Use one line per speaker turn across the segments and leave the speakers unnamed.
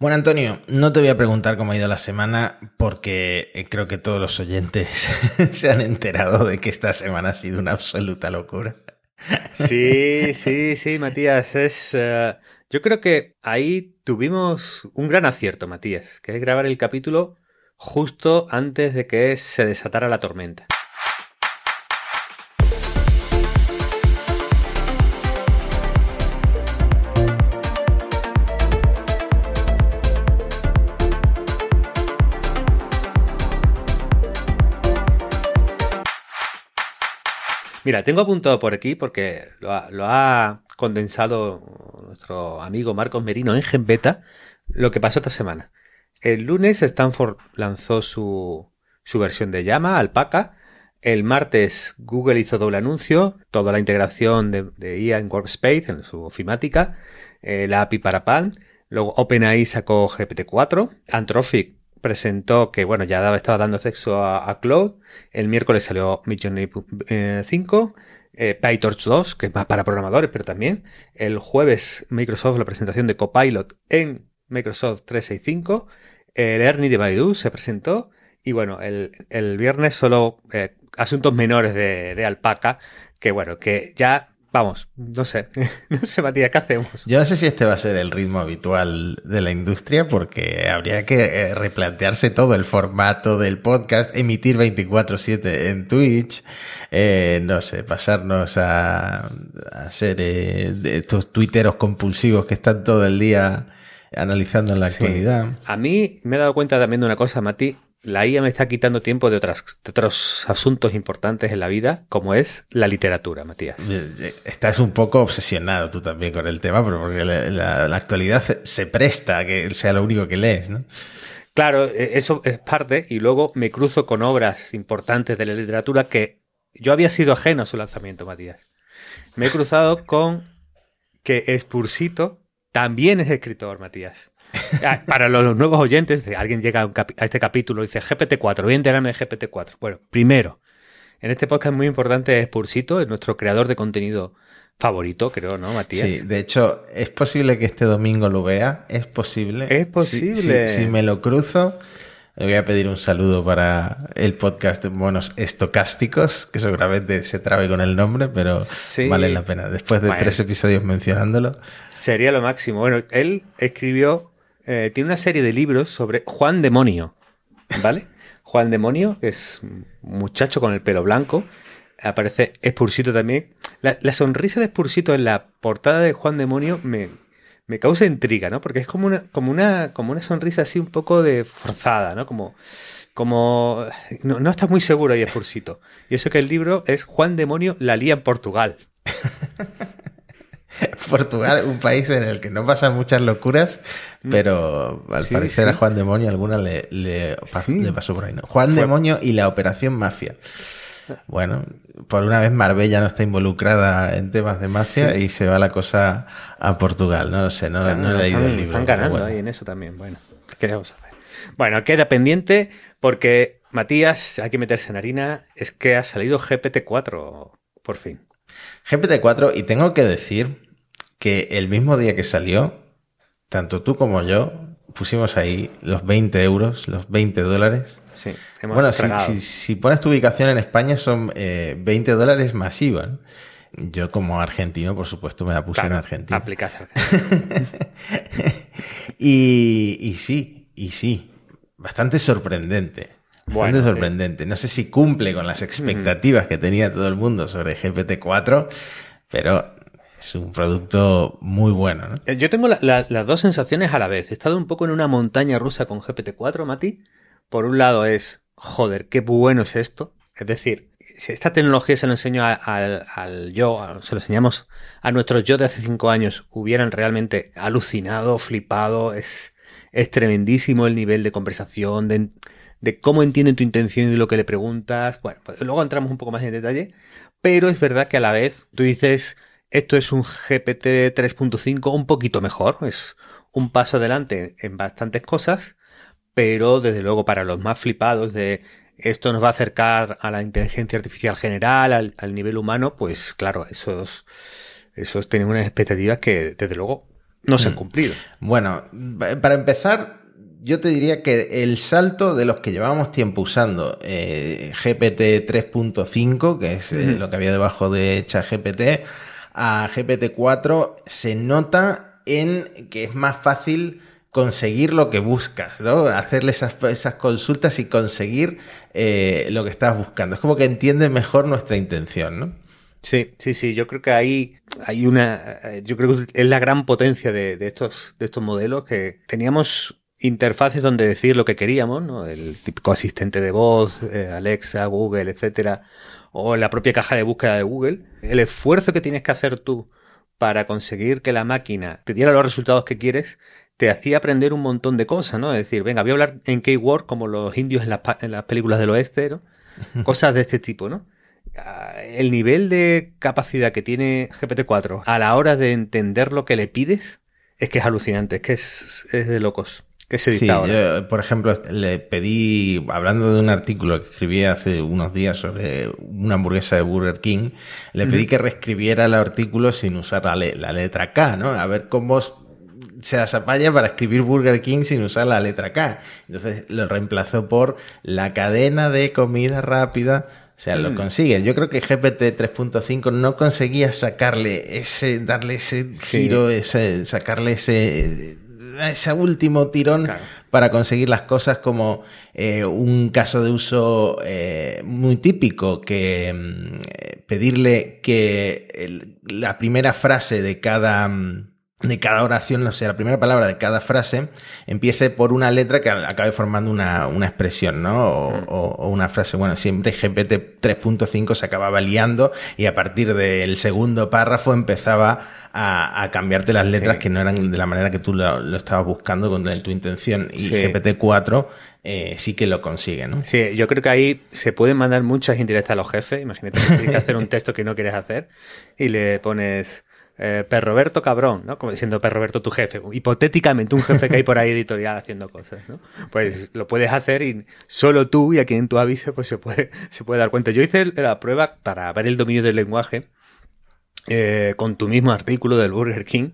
Bueno, Antonio, no te voy a preguntar cómo ha ido la semana porque eh, creo que todos los oyentes se han enterado de que esta semana ha sido una absoluta locura.
Sí, sí, sí, Matías. Es, eh, yo creo que ahí tuvimos un gran acierto, Matías, que es grabar el capítulo justo antes de que se desatara la tormenta. Mira, tengo apuntado por aquí porque lo ha, condensado nuestro amigo Marcos Merino en GenBeta lo que pasó esta semana. El lunes Stanford lanzó su, versión de llama, Alpaca. El martes Google hizo doble anuncio, toda la integración de, IA en Workspace, en su ofimática, eh, la API para Palm. Luego OpenAI sacó GPT-4. Anthropic presentó que, bueno, ya estaba dando acceso a, Cloud. El miércoles salió Midjourney 5. Eh, PyTorch 2, que va para programadores, pero también. El jueves Microsoft la presentación de Copilot en Microsoft 365. El Ernie de Baidu se presentó. Y bueno, el, viernes solo eh, asuntos menores de, de Alpaca, que bueno, que ya Vamos, no sé, no sé, Matías, ¿qué hacemos?
Yo no sé si este va a ser el ritmo habitual de la industria, porque habría que eh, replantearse todo el formato del podcast, emitir 24-7 en Twitch, eh, no sé, pasarnos a, a ser eh, estos tuiteros compulsivos que están todo el día analizando en la actualidad.
A mí me he dado cuenta también de una cosa, Mati, la IA me está quitando tiempo de, otros asuntos importantes en la vida, como es la literatura, Matías.
Estás un poco obsesionado tú también con el tema, porque la, actualidad se presta a que sea lo único que lees, ¿no?
Claro, e, eso es parte, y luego me cruzo con obras importantes de la literatura que yo había sido ajeno a su lanzamiento, Matías. Me he cruzado con que Spursito también es escritor, Matías. Ah, para los nuevos oyentes, alguien llega a, este capítulo y dice GPT-4, voy a enterarme de GPT-4. Bueno, primero, en este podcast muy importante es Pursito, es nuestro creador de contenido favorito, creo, ¿no, Matías?
Sí, de hecho, es posible que este domingo lo vea, es posible.
Es posible.
Si, me lo cruzo, le voy a pedir un saludo para el podcast Monos Estocásticos, que seguramente se trabe con el nombre, pero vale la pena. Después de tres episodios mencionándolo.
Sería lo máximo. Bueno, él escribió eh, tiene una serie de libros sobre Juan Demonio, ¿vale? Juan Demonio, que es un muchacho con el pelo blanco, aparece Spursito también. La, sonrisa de Spursito en la portada de Juan Demonio me, me causa intriga, ¿no? Porque es como una, como una, como una sonrisa así un poco de forzada, ¿no? Como, como, no, no está muy seguro ahí Spursito. Y eso que el libro es Juan Demonio la lía en Portugal.
Portugal, un país en el que no pasan muchas locuras, mm. pero al parecer a Juan Demonio alguna le, le, pasó por ahí. ¿no? Juan Demonio y la Operación Mafia. Bueno, por una vez Marbella no está involucrada en temas de mafia y se va la cosa a Portugal. No lo sé, no, no, he leído
el
libro.
Están ganando ahí en eso también. Bueno, ¿qué vamos a hacer? Bueno, queda pendiente porque Matías, hay que meterse en harina, es que ha salido GPT-4 por fin.
GPT-4 y tengo que decir que el mismo día que salió, tanto tú como yo pusimos ahí los 20 euros, los 20 dólares.
Sí,
hemos Bueno, si, pones tu ubicación en España son 20 eh, dólares masiva. Yo como argentino, por supuesto, me la puse en Argentina.
Aplicas
y, y sí, y sí, bastante sorprendente. Bastante sorprendente. No sé si cumple con las expectativas que tenía todo el mundo sobre GPT-4, pero es un producto muy bueno. ¿no?
Eh, yo tengo las dos sensaciones a la vez. He estado un poco en una montaña rusa con GPT-4, Mati. Por un lado es, joder, qué bueno es esto. Es decir, si esta tecnología se lo enseño al, yo, se lo enseñamos a nuestros yo de hace cinco años, hubieran realmente alucinado, flipado. Es, es tremendísimo el nivel de conversación, de, de cómo entienden tu intención y lo que le preguntas. Bueno, pues luego entramos un poco más en detalle. Pero es verdad que a la vez tú dices esto es un GPT 3.5 un poquito mejor, es un paso adelante en bastantes cosas, pero desde luego para los más flipados de esto nos va a acercar a la inteligencia artificial general, al, nivel humano, pues claro, esos, esos tienen unas expectativas que desde luego no se han mm. cumplido.
Bueno, para empezar, yo te diría que el salto de los que llevábamos tiempo usando eh, GPT 3.5, que es eh, lo que había debajo de ChatGPT, a GPT 4 se nota en que es más fácil conseguir lo que buscas, ¿no? Hacerle esas, esas consultas y conseguir eh, lo que estás buscando. Es como que entiende mejor nuestra intención, ¿no?
Sí, sí, sí. Yo creo que ahí hay una. Yo creo que es la gran potencia de, estos, de estos modelos que teníamos interfaces donde decir lo que queríamos, ¿no? El típico asistente de voz, eh, Alexa, Google, etcétera, o la propia caja de búsqueda de Google. El esfuerzo que tienes que hacer tú para conseguir que la máquina te diera los resultados que quieres te hacía aprender un montón de cosas, ¿no? Es decir, venga, voy a hablar en keyword como los indios en, en las películas del oeste, ¿no? Cosas de este tipo, ¿no? Ah, el nivel de capacidad que tiene GPT-4 a la hora de entender lo que le pides es que es alucinante, es que es, de locos. Que se
sí, por ejemplo, le pedí, hablando de un artículo que escribí hace unos días sobre una hamburguesa de Burger King, le pedí que reescribiera el artículo sin usar la, la letra K, ¿no? A ver cómo se apaya para escribir Burger King sin usar la letra K. Entonces lo reemplazó por la cadena de comida rápida. O sea, lo mm. consigue. Yo creo que GPT 3.5 no conseguía sacarle ese, darle ese giro, ese, sacarle ese, ese último tirón para conseguir las cosas como eh, un caso de uso eh, muy típico, que mm, pedirle que la primera frase de cada mm, de cada oración, no sé, la primera palabra de cada frase empiece por una letra que acabe formando una, una expresión, ¿no? O, una frase. Bueno, siempre GPT 3.5 se acababa liando y a partir del segundo párrafo empezaba a, cambiarte las letras que no eran de la manera que tú lo, estabas buscando con tu intención. Y GPT 4 eh, sí que lo consigue, ¿no?
Sí, yo creo que ahí se pueden mandar muchas indirectas a los jefes. Imagínate que tienes que hacer un texto que no quieres hacer y le pones eh, Perroberto cabrón, ¿no? Como diciendo Perroberto tu jefe. Hipotéticamente un jefe que hay por ahí editorial haciendo cosas, ¿no? Pues lo puedes hacer y solo tú y a quien tú avises pues se puede, se puede dar cuenta. Yo hice la prueba para ver el dominio del lenguaje eh, con tu mismo artículo del Burger King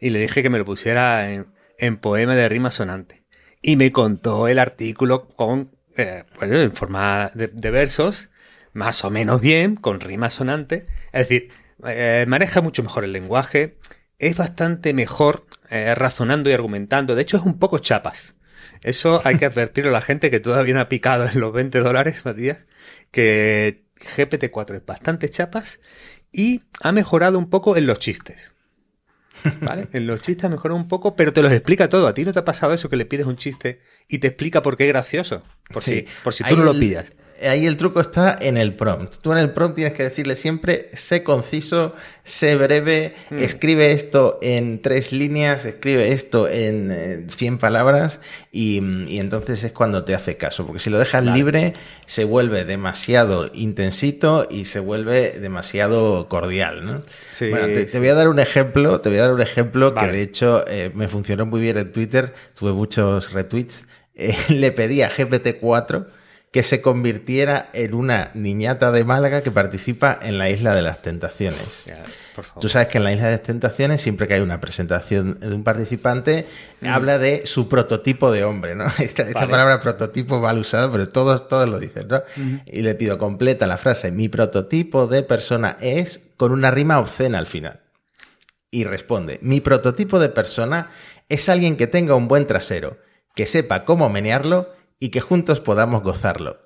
y le dije que me lo pusiera en, poema de rima sonante. Y me contó el artículo con, eh, bueno, en forma de, de versos, más o menos bien, con rima sonante. Es decir, eh, maneja mucho mejor el lenguaje, es bastante mejor eh, razonando y argumentando, de hecho es un poco chapas. Eso hay que advertirle a la gente que todavía no ha picado en los 20 dólares, Matías, que GPT-4 es bastante chapas y ha mejorado un poco en los chistes. ¿Vale? En los chistes ha mejorado un poco, pero te los explica todo. ¿A ti no te ha pasado eso que le pides un chiste y te explica por qué es gracioso? Por si, por si tú no lo pillas
ahí el truco está en el prompt. Tú en el prompt tienes que decirle siempre, sé conciso, sé breve, hmm. escribe esto en tres líneas, escribe esto en 100 palabras y, entonces es cuando te hace caso. Porque si lo dejas libre, se vuelve demasiado intensito y se vuelve demasiado cordial, ¿no? bueno, te, voy a dar un ejemplo, te voy a dar un ejemplo que de hecho eh, me funcionó muy bien en Twitter, tuve muchos retweets. Eh, le pedí a GPT-4 que se convirtiera en una niñata de Málaga que participa en la Isla de las Tentaciones. Tú sabes que en la Isla de las Tentaciones, siempre que hay una presentación de un participante, habla de su prototipo de hombre, ¿no? Esta, palabra prototipo mal usada, pero todos, todos lo dicen, ¿no? Y le pido completa la frase, mi prototipo de persona es con una rima obscena al final. Y responde, mi prototipo de persona es alguien que tenga un buen trasero, que sepa cómo menearlo y que juntos podamos gozarlo.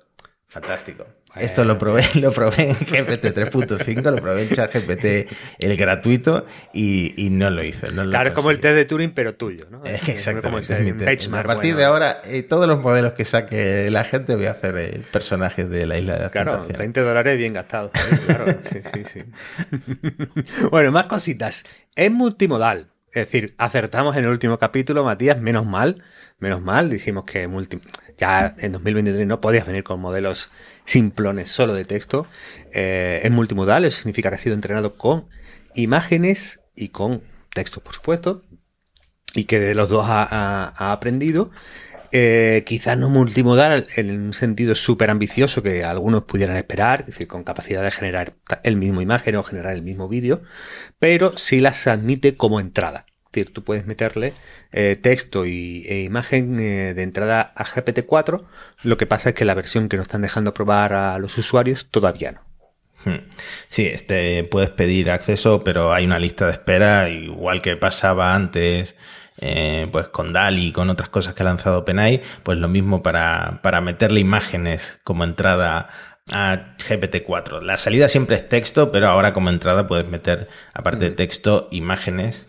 Fantástico. Esto lo probé, lo probé en GPT 3.5, lo probé en ChatGPT el gratuito y, no lo hice.
claro, es como el test de Turing, pero tuyo, ¿no?
Exactamente. a partir de ahora, eh, todos los modelos que saque la gente voy a hacer el personaje de la isla de la
Claro, 20 dólares bien gastados. ¿eh? Claro, sí, sí, sí. bueno, más cositas. Es multimodal. Es decir, acertamos en el último capítulo, Matías, menos mal, menos mal, dijimos que multi ya en 2023 no podías venir con modelos simplones solo de texto. Eh, es multimodal, eso significa que ha sido entrenado con imágenes y con texto, por supuesto, y que de los dos ha, aprendido. Eh, quizás no multimodal en un sentido súper ambicioso que algunos pudieran esperar, es decir, con capacidad de generar el mismo imagen o generar el mismo vídeo, pero sí las admite como entrada decir, tú puedes meterle eh, texto y, e imagen eh, de entrada a GPT-4. Lo que pasa es que la versión que nos están dejando probar a los usuarios todavía no.
Hmm. Sí, este, puedes pedir acceso, pero hay una lista de espera, igual que pasaba antes, eh, pues con DALI y con otras cosas que ha lanzado OpenAI, pues lo mismo para, para meterle imágenes como entrada a GPT-4. La salida siempre es texto, pero ahora como entrada puedes meter, aparte de texto, imágenes.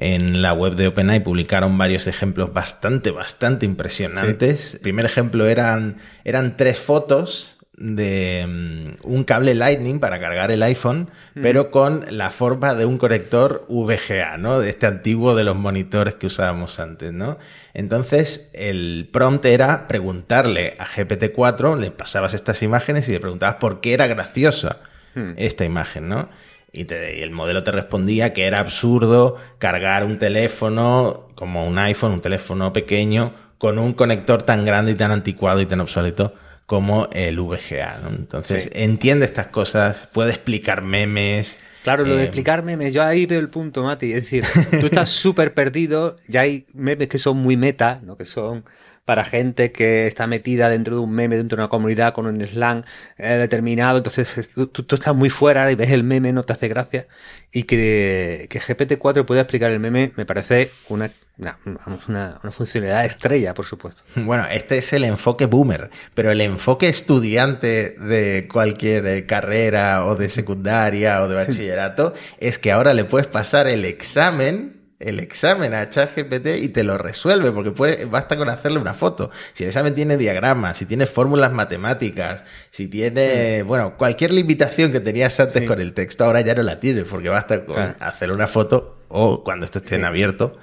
En la web de OpenAI publicaron varios ejemplos bastante, bastante impresionantes. El primer ejemplo eran, eran tres fotos de mm, un cable Lightning para cargar el iPhone, mm. pero con la forma de un conector VGA, ¿no? De este antiguo de los monitores que usábamos antes, ¿no? Entonces, el prompt era preguntarle a GPT-4, le pasabas estas imágenes y le preguntabas por qué era graciosa mm. esta imagen, ¿no? Y, y, el modelo te respondía que era absurdo cargar un teléfono como un iPhone, un teléfono pequeño, con un conector tan grande y tan anticuado y tan obsoleto como el VGA. ¿no? Entonces, entiende estas cosas, puede explicar memes.
Claro, lo de eh, explicar memes, yo ahí veo el punto, Mati. Es decir, tú estás súper perdido, ya hay memes que son muy meta, ¿no? que son para gente que está metida dentro de un meme, dentro de una comunidad con un slang eh, determinado. Entonces tú, tú, estás muy fuera y ves el meme, no te hace gracia. Y que, que GPT-4 pueda explicar el meme me parece una vamos, una, una, funcionalidad estrella, por supuesto.
Bueno, este es el enfoque boomer, pero el enfoque estudiante de cualquier eh, carrera o de secundaria o de bachillerato es que ahora le puedes pasar el examen el examen a ChatGPT y te lo resuelve, porque puede, basta con hacerle una foto. Si el examen tiene diagramas, si tiene fórmulas matemáticas, si tiene, bueno, cualquier limitación que tenías antes con el texto, ahora ya no la tienes, porque basta con hacer una foto o cuando esto esté en abierto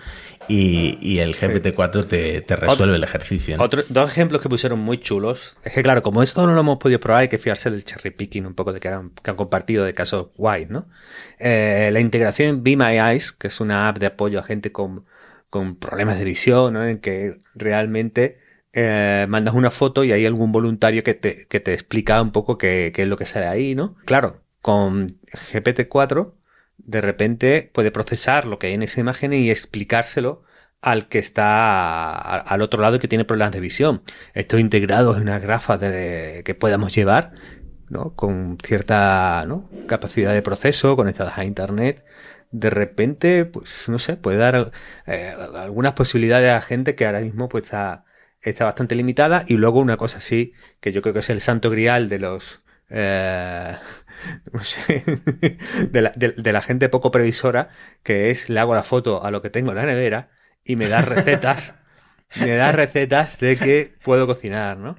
y, el GPT-4 te, resuelve el ejercicio.
dos ejemplos que pusieron muy chulos. Es que, claro, como esto no lo hemos podido probar, hay que fiarse del cherry picking un poco de que han, compartido de casos guay, ¿no? Eh, la integración en Be My Eyes, que es una app de apoyo a gente con, problemas de visión, ¿no? En que realmente eh, mandas una foto y hay algún voluntario que te, que te explica un poco qué, qué es lo que sale ahí, ¿no? Claro, con GPT-4 de repente puede procesar lo que hay en esa imagen y explicárselo al que está al otro lado y que tiene problemas de visión. Esto integrado en una grafa que podamos llevar, ¿no? Con cierta capacidad de proceso, conectadas a internet. De repente, pues, no sé, puede dar eh, algunas posibilidades a gente que ahora mismo pues está, está bastante limitada. Y luego una cosa así, que yo creo que es el santo grial de los eh, de, la, gente poco previsora, que es le hago la foto a lo que tengo en la nevera y me da recetas, me da recetas de que puedo cocinar, ¿no?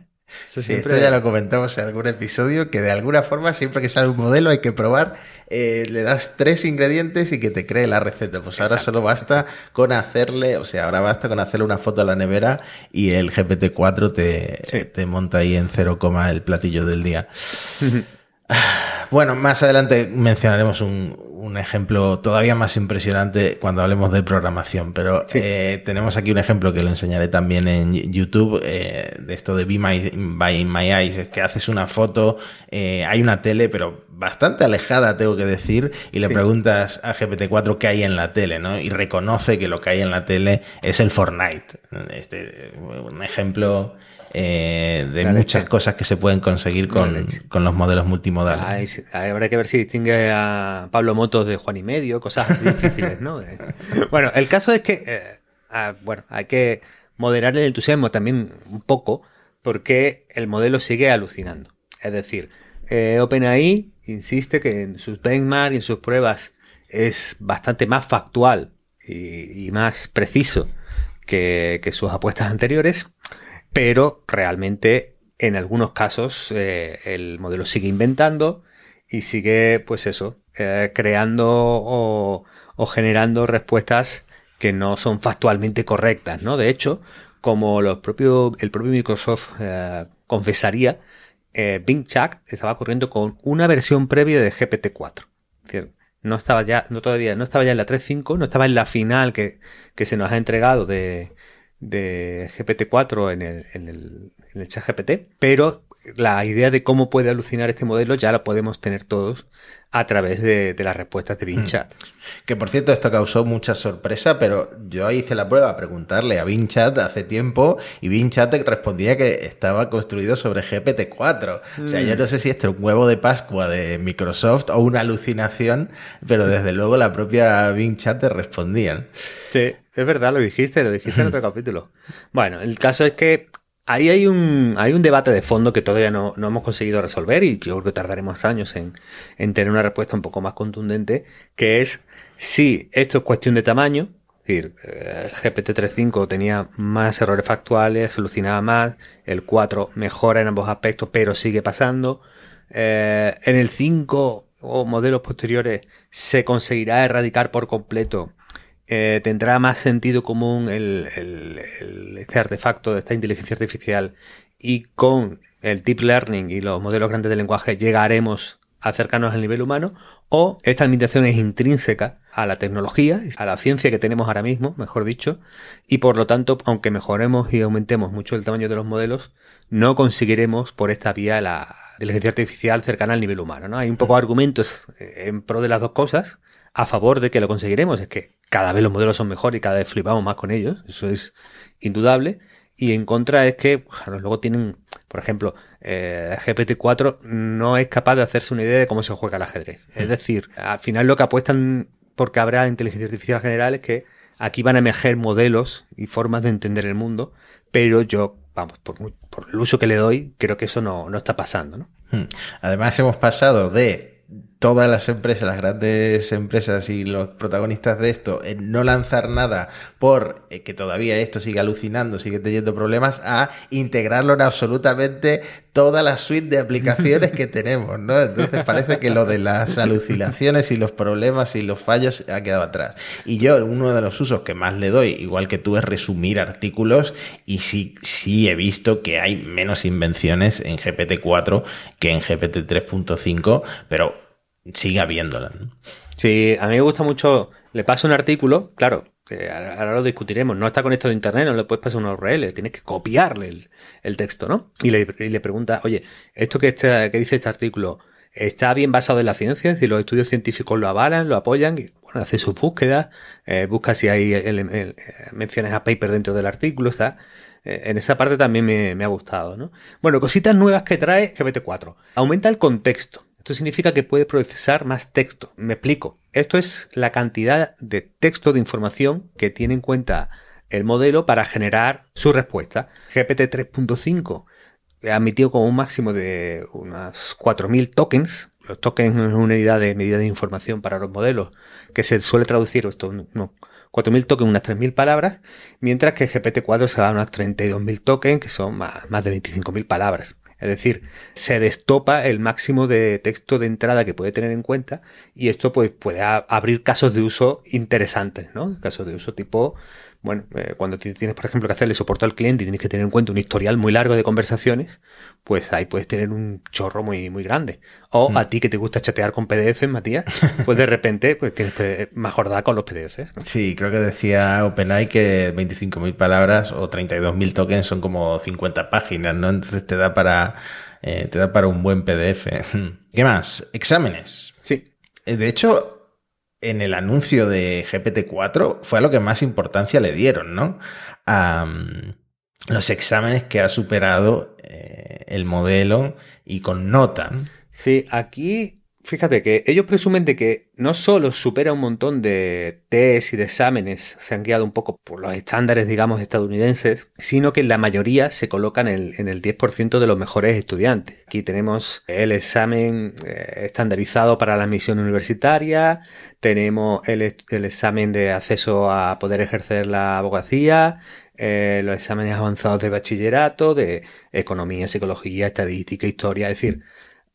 Esto ya lo comentamos en algún episodio, que de alguna forma siempre que sale un modelo hay que probar, eh, le das tres ingredientes y que te cree la receta. Pues ahora solo basta con hacerle, o sea, ahora basta con hacerle una foto a la nevera y el GPT-4 te, te monta ahí en cero coma el platillo del día. Bueno, más adelante mencionaremos un, ejemplo todavía más impresionante cuando hablemos de programación, pero eh, tenemos aquí un ejemplo que lo enseñaré también en YouTube, eh, de esto de Be My, by My Eyes, es que haces una foto, eh, hay una tele, pero bastante alejada, tengo que decir, y le preguntas a GPT-4 qué hay en la tele, ¿no? Y reconoce que lo que hay en la tele es el Fortnite. Este, un ejemplo eh, de muchas cosas que se pueden conseguir con, los modelos multimodales.
habrá que ver si distingue a Pablo Motos de Juan y Medio, cosas así difíciles, ¿no? Eh, bueno, el caso es que, eh, ah, bueno, hay que moderar el entusiasmo también un poco, porque el modelo sigue alucinando. Es decir, OpenAI insiste que en sus benchmarks y en sus pruebas es bastante más factual y, más preciso que, que sus apuestas anteriores pero realmente en algunos casos eh, el modelo sigue inventando y sigue, pues eso, eh, creando o, generando respuestas que no son factualmente correctas, ¿no? De hecho, como los propio, el propio Microsoft eh, confesaría, Bing Chat estaba corriendo con una versión previa de GPT-4. no estaba ya, no todavía, no estaba ya en la 3.5, no estaba en la final que, que se nos ha entregado de, de GPT-4 en el, en, el, en el chat GPT, pero la idea de cómo puede alucinar este modelo ya la podemos tener todos a través de, las respuestas de BinChat. Hmm.
Que por cierto, esto causó mucha sorpresa, pero yo hice la prueba a preguntarle a BinChat hace tiempo y BinChat respondía que estaba construido sobre GPT-4. O sea, yo hmm. no sé si esto es un huevo de Pascua de Microsoft o una alucinación, pero desde luego la propia BinChat te respondían.
Sí, es verdad, lo dijiste, lo dijiste en otro capítulo. Bueno, el caso es que ahí hay un, hay un debate de fondo que todavía no, no, hemos conseguido resolver y yo creo que tardaremos años en, en, tener una respuesta un poco más contundente, que es si esto es cuestión de tamaño, es decir, eh, GPT-3.5 tenía más errores factuales, alucinaba más, el 4 mejora en ambos aspectos, pero sigue pasando. Eh, en el 5 o modelos posteriores se conseguirá erradicar por completo eh, tendrá más sentido común el, este artefacto de esta inteligencia artificial y con el deep learning y los modelos grandes de lenguaje llegaremos a acercarnos al nivel humano o esta limitación es intrínseca a la tecnología, a la ciencia que tenemos ahora mismo, mejor dicho, y por lo tanto, aunque mejoremos y aumentemos mucho el tamaño de los modelos, no conseguiremos por esta vía la inteligencia artificial cercana al nivel humano. ¿no? Hay un poco de argumentos en pro de las dos cosas, a favor de que lo conseguiremos, es que cada vez los modelos son mejores y cada vez flipamos más con ellos, eso es indudable. Y en contra es que luego tienen, por ejemplo, eh, GPT-4 no es capaz de hacerse una idea de cómo se juega el ajedrez. Es decir, al final lo que apuestan porque habrá inteligencia artificial general es que aquí van a emerger modelos y formas de entender el mundo, pero yo, vamos, por, por el uso que le doy, creo que eso no, no está pasando. ¿no?
Hmm. Además hemos pasado de todas las empresas, las grandes empresas y los protagonistas de esto, en no lanzar nada por eh, que todavía esto siga alucinando, sigue teniendo problemas, a integrarlo en absolutamente toda la suite de aplicaciones que tenemos, ¿no? Entonces parece que lo de las alucinaciones y los problemas y los fallos ha quedado atrás. Y yo, uno de los usos que más le doy, igual que tú, es resumir artículos y sí, sí he visto que hay menos invenciones en GPT-4 que en GPT 3.5, pero sigue habiéndola.
Sí, a mí me gusta mucho. Le paso un artículo, claro, ahora lo discutiremos, no está conectado a internet, no le puedes pasar una URL, tienes que copiarle el, texto, ¿no? Y le, pregunta, oye, esto que, este, que dice este artículo, ¿está bien basado en la ciencia? Es decir, los estudios científicos lo avalan, lo apoyan, y, bueno, hace sus búsquedas, eh, busca si hay menciones a paper dentro del artículo, está. Eh, en esa parte también me, me ha gustado, ¿no? Bueno, cositas nuevas que trae GPT-4. Aumenta el contexto. Esto significa que puede procesar más texto. Me explico. Esto es la cantidad de texto de información que tiene en cuenta el modelo para generar su respuesta. GPT 3.5 admitido como un máximo de unas 4.000 tokens. Los tokens es una unidad de medida de información para los modelos que se suele traducir esto, no, 4.000 tokens, unas 3.000 palabras, mientras que GPT-4 se da unas 32.000 tokens, que son más, más de 25.000 palabras. Es decir, se destopa el máximo de texto de entrada que puede tener en cuenta y esto pues puede abrir casos de uso interesantes, ¿no? Casos de uso tipo bueno, eh, cuando tienes, por ejemplo, que hacerle soporte al cliente y tienes que tener en cuenta un historial muy largo de conversaciones, pues ahí puedes tener un chorro muy, muy grande. O mm. a ti que te gusta chatear con PDF, Matías, pues de repente pues tienes que mejorar con los PDFs.
Sí, creo que decía OpenAI que 25.000 palabras o 32.000 tokens son como 50 páginas, ¿no? Entonces te da para, eh, te da para un buen PDF. ¿Qué más? Exámenes.
Sí.
Eh, de hecho, en el anuncio de GPT-4 fue a lo que más importancia le dieron, ¿no? A los exámenes que ha superado eh, el modelo y con nota.
Sí, aquí fíjate que ellos presumen de que no solo supera un montón de test y de exámenes, se han guiado un poco por los estándares, digamos, estadounidenses, sino que la mayoría se colocan en el, en el 10% de los mejores estudiantes. Aquí tenemos el examen eh, estandarizado para la admisión universitaria, tenemos el, el, examen de acceso a poder ejercer la abogacía, eh, los exámenes avanzados de bachillerato, de economía, psicología, estadística, historia, es decir,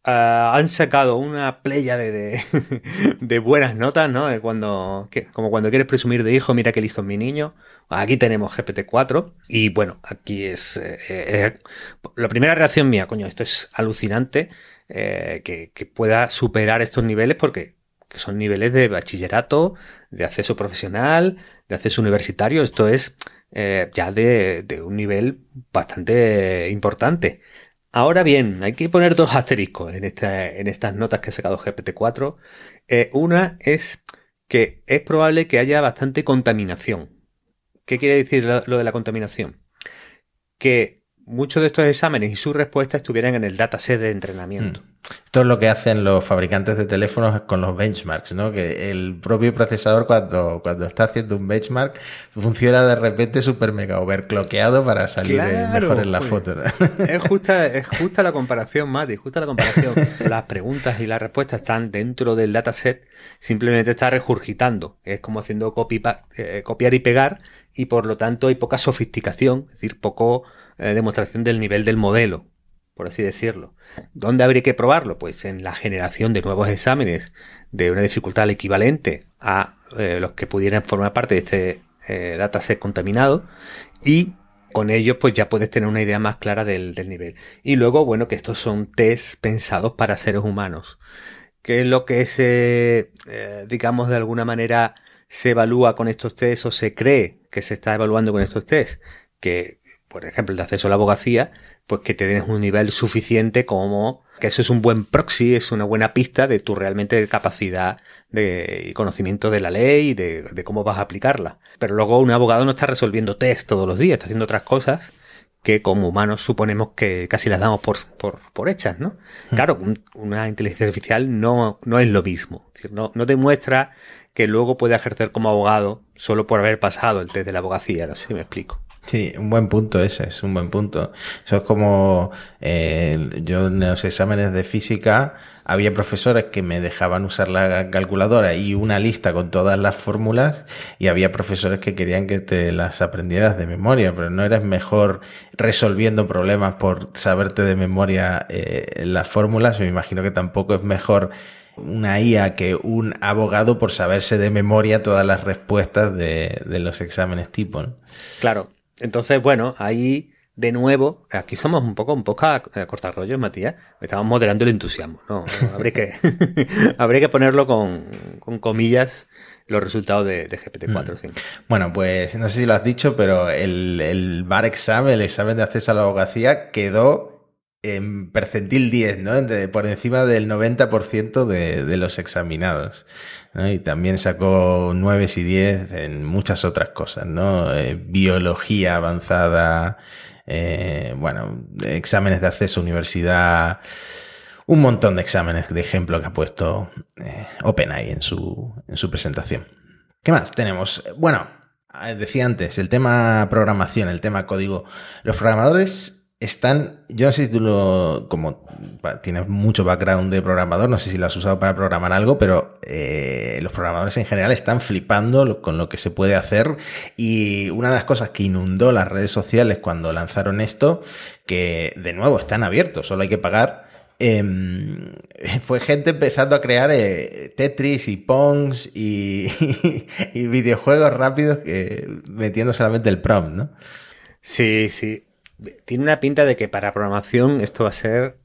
Ah, han sacado una playa de, de, buenas notas, ¿no? Cuando, como cuando quieres presumir de hijo, mira qué listo es mi niño. Aquí tenemos GPT-4 y bueno, aquí es eh, eh, la primera reacción mía, coño, esto es alucinante eh, que, pueda superar estos niveles porque que son niveles de bachillerato, de acceso profesional, de acceso universitario. Esto es eh, ya de, un nivel bastante importante. Ahora bien, hay que poner dos asteriscos en, en estas notas que ha sacado GPT-4. Eh, una es que es probable que haya bastante contaminación. ¿Qué quiere decir lo de la contaminación? Que muchos de estos exámenes y sus respuestas estuvieran en el dataset de entrenamiento. Mm.
Esto es lo que hacen los fabricantes de teléfonos con los benchmarks, ¿no? Que el propio procesador cuando, cuando está haciendo un benchmark funciona de repente súper mega overclockeado para salir mejor en la pues, foto.
Es justa, es justa la comparación, Mati, justa la comparación. Las preguntas y las respuestas están dentro del dataset, simplemente está regurgitando. Es como haciendo copy, eh, copiar y pegar y por lo tanto hay poca sofisticación, es decir, poco eh, demostración del nivel del modelo, por así decirlo. ¿Dónde habría que probarlo? Pues en la generación de nuevos exámenes de una dificultad equivalente a eh, los que pudieran formar parte de este eh, dataset contaminado y con ellos pues ya puedes tener una idea más clara del, nivel. Y luego, bueno, que estos son test pensados para seres humanos. ¿Qué es lo que se, digamos, de alguna manera se evalúa con estos test o se cree que se está evaluando con estos test? Que por ejemplo, el de acceso a la abogacía, pues que te tienes un nivel suficiente como que eso es un buen proxy, es una buena pista de tu realmente capacidad de, y conocimiento de la ley y de, cómo vas a aplicarla. Pero luego un abogado no está resolviendo test todos los días, está haciendo otras cosas que como humanos suponemos que casi las damos por, por, por hechas, ¿no? Mm. Claro, una inteligencia artificial no, no es lo mismo. Es decir, no, no demuestra que luego puede ejercer como abogado solo por haber pasado el test de la abogacía, no sé si me explico.
Sí, un buen punto ese, es un buen punto. Eso es como eh, yo en los exámenes de física había profesores que me dejaban usar la calculadora y una lista con todas las fórmulas y había profesores que querían que te las aprendieras de memoria, pero no eres mejor resolviendo problemas por saberte de memoria eh, las fórmulas. Me imagino que tampoco es mejor una IA que un abogado por saberse de memoria todas las respuestas de, los exámenes tipo.
Claro, entonces, bueno, ahí de nuevo, aquí somos un poco, un poco a, cortar rollos, Matías. Estamos moderando el entusiasmo. No, habría que, habría que ponerlo con, comillas los resultados de, GPT-4. Mm.
Bueno, pues no sé si lo has dicho, pero el, el bar examen, el examen de acceso a la abogacía, quedó en percentil 10, ¿no? por encima del 90% de, de los examinados. Y también sacó 9 y 10 en muchas otras cosas, ¿no? Eh, biología avanzada, eh, bueno, exámenes de acceso a universidad, un montón de exámenes de ejemplo que ha puesto eh, OpenAI en su, en su presentación. ¿Qué más tenemos? Bueno, decía antes, el tema programación, el tema código. Los programadores están, yo no sé si tú lo, como tienes mucho background de programador, no sé si lo has usado para programar algo, pero eh, los programadores en general están flipando con lo que se puede hacer y una de las cosas que inundó las redes sociales cuando lanzaron esto, que de nuevo están abiertos, solo hay que pagar, em, fue gente empezando a crear eh, Tetris y Pongs y, y videojuegos rápidos que, metiendo solamente el prompt, ¿no?
Sí, sí tiene una pinta de que para programación esto va a ser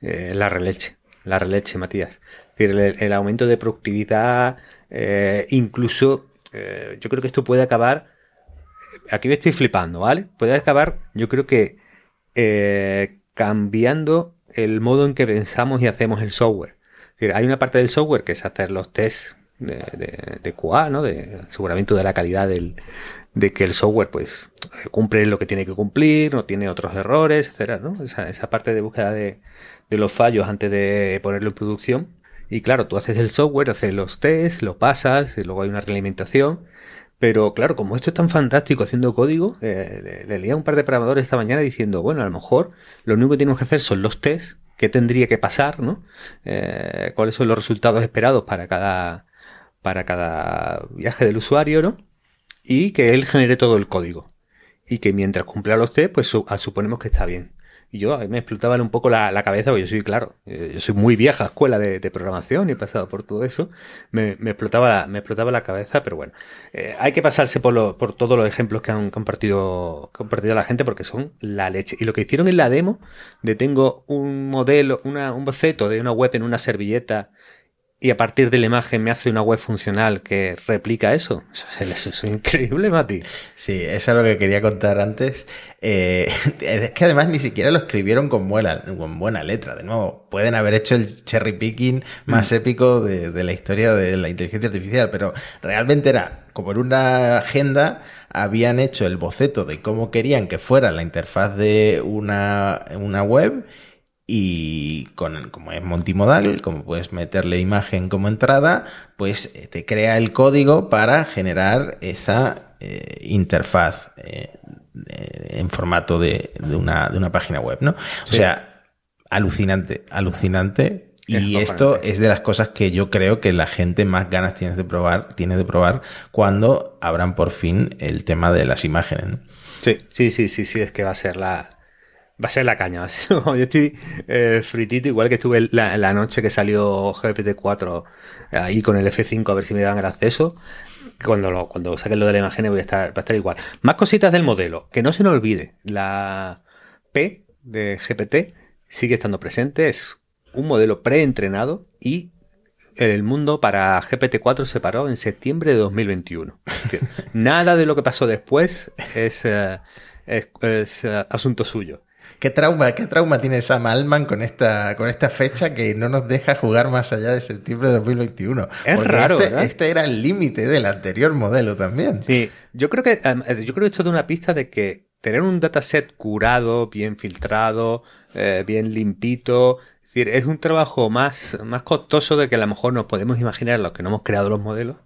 eh, la releche, la releche, Matías. Es decir, el, aumento de productividad, eh, incluso eh, yo creo que esto puede acabar, aquí me estoy flipando, ¿vale? Puede acabar, yo creo que cambiando el modo en que pensamos y hacemos el software. Es decir, hay una parte del software que es hacer los tests de, de, de QA, ¿no? De aseguramiento de la calidad del, de que el software pues cumple lo que tiene que cumplir, no tiene otros errores, etcétera, ¿no? Esa, esa parte de búsqueda de, de, los fallos antes de ponerlo en producción. Y claro, tú haces el software, haces los tests, lo pasas, y luego hay una realimentación. Pero claro, como esto es tan fantástico haciendo código, eh, le, leía a un par de programadores esta mañana diciendo, bueno, a lo mejor lo único que tenemos que hacer son los tests, qué tendría que pasar, ¿no? Eh, cuáles son los resultados esperados para cada, para cada viaje del usuario, ¿no? Y que él genere todo el código. Y que mientras cumpla los test, pues ah, suponemos que está bien. Y yo me explotaba un poco la, cabeza, porque yo soy, claro, eh, yo soy muy vieja escuela de, programación y he pasado por todo eso. Me, explotaba, la, me explotaba la cabeza, pero bueno, eh, hay que pasarse por, por todos los ejemplos que han compartido, compartido la gente porque son la leche. Y lo que hicieron en la demo, de tengo un modelo, una, un boceto de una web en una servilleta y a partir de la imagen me hace una web funcional que replica eso. Eso, es increíble, Mati.
Sí, eso es lo que quería contar antes. Eh, es que además ni siquiera lo escribieron con buena, con buena letra. De nuevo, pueden haber hecho el cherry picking más mm. épico de, de la historia de la inteligencia artificial, pero realmente era como en una agenda habían hecho el boceto de cómo querían que fuera la interfaz de una, una web y con como es multimodal, como puedes meterle imagen como entrada, pues eh, te crea el código para generar esa eh, interfaz eh, en formato de, una, de, una, página web, ¿no? O sea, alucinante, alucinante. Y esto es de las cosas que yo creo que la gente más ganas tiene de probar, tiene de probar cuando abran por fin el tema de las imágenes.
Sí, sí, sí, sí, sí, es que va a ser la, Va a ser la caña. Yo estoy eh, fritito, igual que estuve la, noche que salió GPT-4 ahí con el F5 a ver si me dan el acceso. Cuando, lo, cuando saquen lo de la imagen voy a estar, va a estar igual. Más cositas del modelo. Que no se nos olvide. La P de GPT sigue estando presente. Es un modelo preentrenado y el mundo para GPT-4 se paró en septiembre de 2021. Nada de lo que pasó después es, eh, es eh, asunto suyo.
¿Qué trauma, qué trauma tiene Sam Altman con esta, con esta fecha que no nos deja jugar más allá de septiembre de 2021?
Es raro.
Este, este, era el límite del anterior modelo también.
Sí, yo creo que eh, yo creo que esto da una pista de que tener un dataset curado, bien filtrado, eh, bien limpito, es decir, es un trabajo más, más costoso de que a lo mejor nos podemos imaginar los que no hemos creado los modelos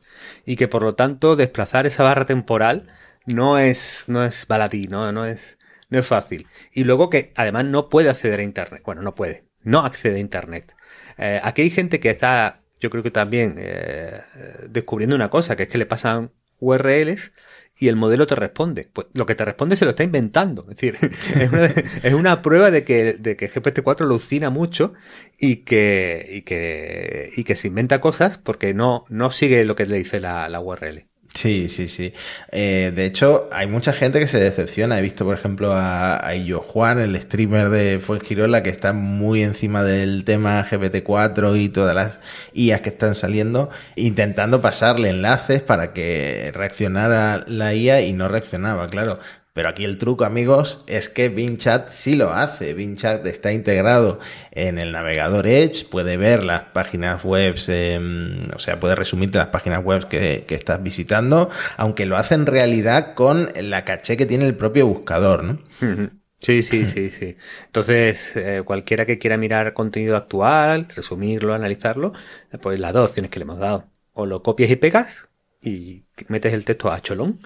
y que por lo tanto desplazar esa barra temporal no es, no es baladí, ¿no? no es, no es fácil. Y luego que además no puede acceder a Internet. Bueno, no puede. No accede a Internet. Eh, aquí hay gente que está, yo creo que también, eh, descubriendo una cosa, que es que le pasan URLs y el modelo te responde. Pues lo que te responde se lo está inventando. Es decir, es una, prueba de que, de que GPT-4 alucina mucho y que, y que, y que se inventa cosas porque no, no sigue lo que le dice la, la URL.
Sí, sí, sí. Eh, de hecho, hay mucha gente que se decepciona. He visto, por ejemplo, a, a Illo Juan, el streamer de Fuengirola, que está muy encima del tema GPT-4 y todas las IAs que están saliendo, intentando pasarle enlaces para que reaccionara la IA y no reaccionaba, claro. Pero aquí el truco, amigos, es que Bing Chat sí lo hace. Bing Chat está integrado en el navegador Edge, puede ver las páginas web, em, o sea, puede resumirte las páginas web que, estás visitando, aunque lo hace en realidad con la caché que tiene el propio buscador, ¿no?
Sí, sí, sí, sí. Entonces, eh, cualquiera que quiera mirar contenido actual, resumirlo, analizarlo, pues las dos opciones que le hemos dado. O lo copias y pegas y metes el texto a cholón,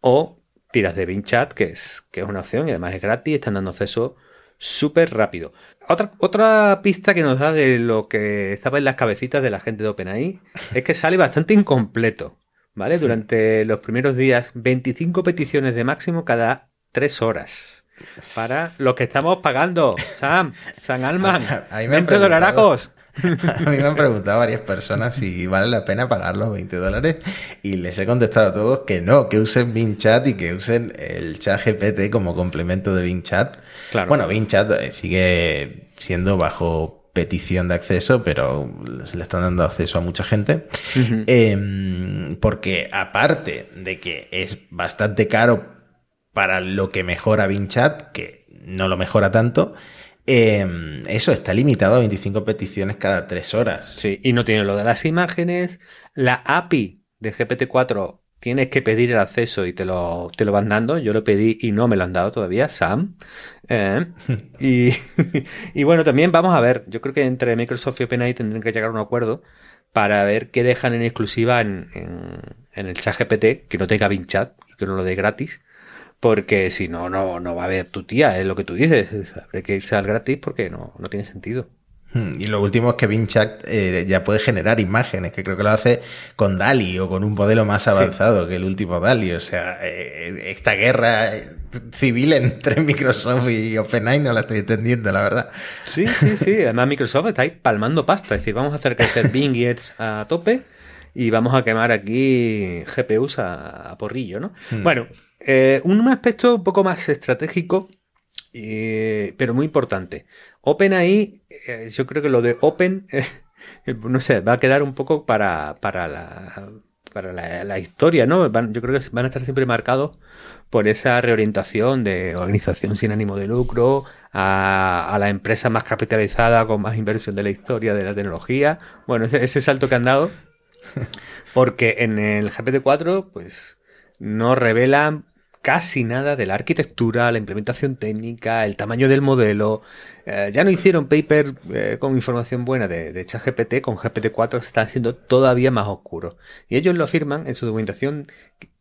o tiras de Bing Chat, que es, que es una opción y además es gratis, están dando acceso súper rápido. Otra, otra pista que nos da de lo que estaba en las cabecitas de la gente de OpenAI es que sale bastante incompleto, ¿vale? Durante los primeros días, 25 peticiones de máximo cada 3 horas. Para los que estamos pagando, Sam, San Alman, 20 dolaracos.
A mí me han preguntado varias personas si vale la pena pagar los 20 dólares y les he contestado a todos que no, que usen Bing Chat y que usen el chat GPT como complemento de Bing Chat. Bueno, Bing Chat eh, sigue siendo bajo petición de acceso, pero se le están dando acceso a mucha gente. Em, porque aparte de que es bastante caro para lo que mejora Bing Chat, que no lo mejora tanto, Em, eso está limitado a 25 peticiones cada 3 horas.
Sí, y no tiene lo de las imágenes. La API de GPT-4 tienes que pedir el acceso y te lo, te lo van dando. Yo lo pedí y no me lo han dado todavía, Sam. Eh, y, bueno, también vamos a ver. Yo creo que entre Microsoft y OpenAI tendrán que llegar a un acuerdo para ver qué dejan en exclusiva en, en el chat GPT, que no tenga Bing Chat y que no lo dé gratis porque si no, no, no va a haber tu tía, es lo que tú dices. Hay que irse al gratis porque no, no tiene sentido.
Hmm, y lo último es que Bing Chat eh, ya puede generar imágenes, que creo que lo hace con DALI o con un modelo más avanzado que el último DALI. O sea, eh, esta guerra civil entre Microsoft y OpenAI no la estoy entendiendo, la verdad.
Sí, sí, sí. Además, Microsoft está ahí palmando pasta. Es decir, vamos a hacer crecer Bing y Edge a tope y vamos a quemar aquí GPUs a, porrillo, ¿no? Hmm. Bueno, eh, un aspecto un poco más estratégico, eh, pero muy importante. OpenAI, eh, yo creo que lo de Open no sé, va a quedar un poco para, para la para la, historia, ¿no? yo creo que van a estar siempre marcados por esa reorientación de organización sin ánimo de lucro a, la empresa más capitalizada con más inversión de la historia de la tecnología. Bueno, ese, ese salto que han dado, porque en el GPT-4, pues no revelan casi nada de la arquitectura, la implementación técnica, el tamaño del modelo. Eh, ya no hicieron paper eh, con información buena de, de ChatGPT, con GPT-4 está siendo todavía más oscuro. Y ellos lo afirman en su documentación